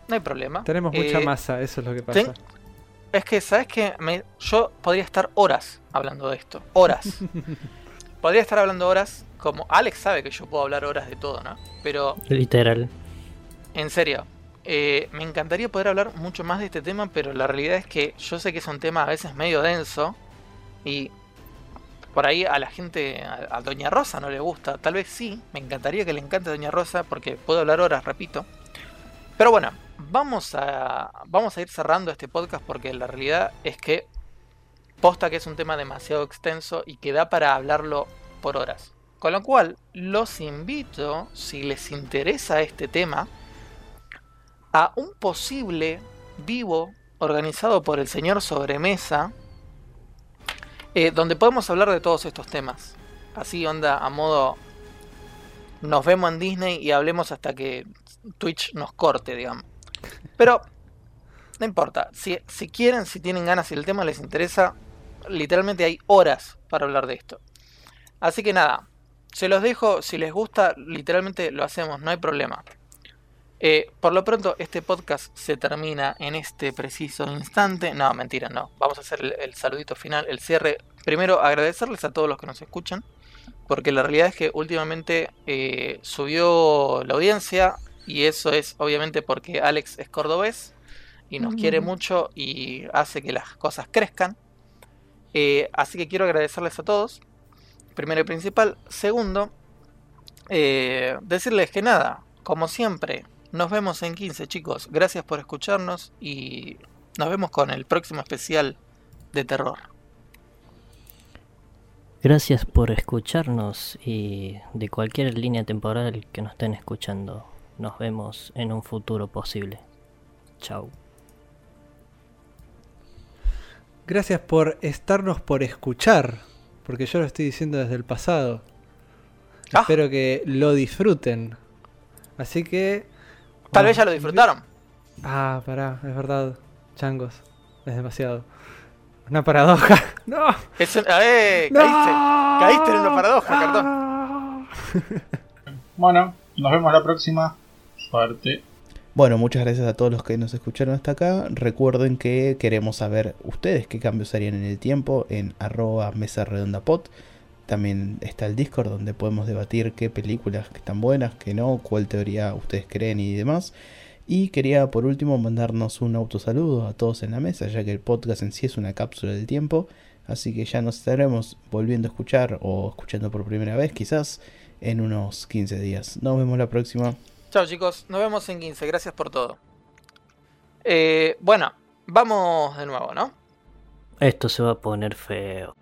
Speaker 2: no hay problema.
Speaker 4: Tenemos mucha
Speaker 2: Eh,
Speaker 4: masa, eso es lo que
Speaker 2: ten-
Speaker 4: pasa.
Speaker 2: Es que, ¿sabes qué? Me- yo podría estar horas hablando de esto. Horas. <laughs> podría estar hablando horas. Como Alex sabe que yo puedo hablar horas de todo, ¿no? Pero
Speaker 3: Literal.
Speaker 2: En serio, eh, me encantaría poder hablar mucho más de este tema, pero la realidad es que yo sé que es un tema a veces medio denso y por ahí a la gente, a, a Doña Rosa no le gusta. Tal vez sí, me encantaría que le encante Doña Rosa porque puedo hablar horas, repito. Pero bueno, vamos a, vamos a ir cerrando este podcast porque la realidad es que posta que es un tema demasiado extenso y que da para hablarlo por horas. Con lo cual, los invito, si les interesa este tema, a un posible vivo organizado por el señor Sobremesa, eh, donde podemos hablar de todos estos temas. Así onda, a modo, nos vemos en Disney y hablemos hasta que Twitch nos corte, digamos. Pero, no importa, si, si quieren, si tienen ganas, si el tema les interesa, literalmente hay horas para hablar de esto. Así que nada, se los dejo, si les gusta, literalmente lo hacemos, no hay problema. Eh, por lo pronto, este podcast se termina en este preciso instante. No, mentira, no. Vamos a hacer el, saludito final, el cierre. Primero, agradecerles a todos los que nos escuchan, porque la realidad es que últimamente eh, subió la audiencia, y eso es obviamente porque Alex es cordobés y nos quiere mucho y hace que las cosas crezcan. Eh, así que quiero agradecerles a todos, primero y principal. Segundo, eh, decirles que nada, como siempre, nos vemos en 15 chicos. Gracias por escucharnos y nos vemos con el próximo especial de terror.
Speaker 3: Gracias por escucharnos y de cualquier línea temporal que nos estén escuchando. Nos vemos en un futuro posible. Chau.
Speaker 4: Gracias por estarnos por escuchar, porque yo lo estoy diciendo desde el pasado.
Speaker 2: Ah.
Speaker 4: Espero que lo disfruten. Así que...
Speaker 2: Tal
Speaker 4: bueno,
Speaker 2: vez ya lo disfrutaron.
Speaker 4: Ah, pará, es verdad. Changos, es demasiado. Una paradoja. <laughs> ¡No!
Speaker 2: Es un- ¡Eh!
Speaker 4: ¡No!
Speaker 2: Caíste. Caíste en una paradoja, cartón.
Speaker 4: Ah. <laughs>
Speaker 5: Bueno, nos vemos la próxima.
Speaker 1: Bueno, muchas gracias a todos los que nos escucharon hasta acá. Recuerden que queremos saber ustedes qué cambios harían en el tiempo en arroba mesa redonda pod. También está el Discord donde podemos debatir qué películas que están buenas, qué no, cuál teoría ustedes creen y demás. Y quería por último mandarnos un autosaludo a todos en la mesa, ya que el podcast en sí es una cápsula del tiempo. Así que ya nos estaremos volviendo a escuchar o escuchando por primera vez quizás en unos 15 días. Nos vemos la próxima.
Speaker 2: Chao chicos, nos vemos en 15. Gracias por todo. Eh, bueno, vamos de nuevo, ¿no?
Speaker 3: Esto se va a poner feo.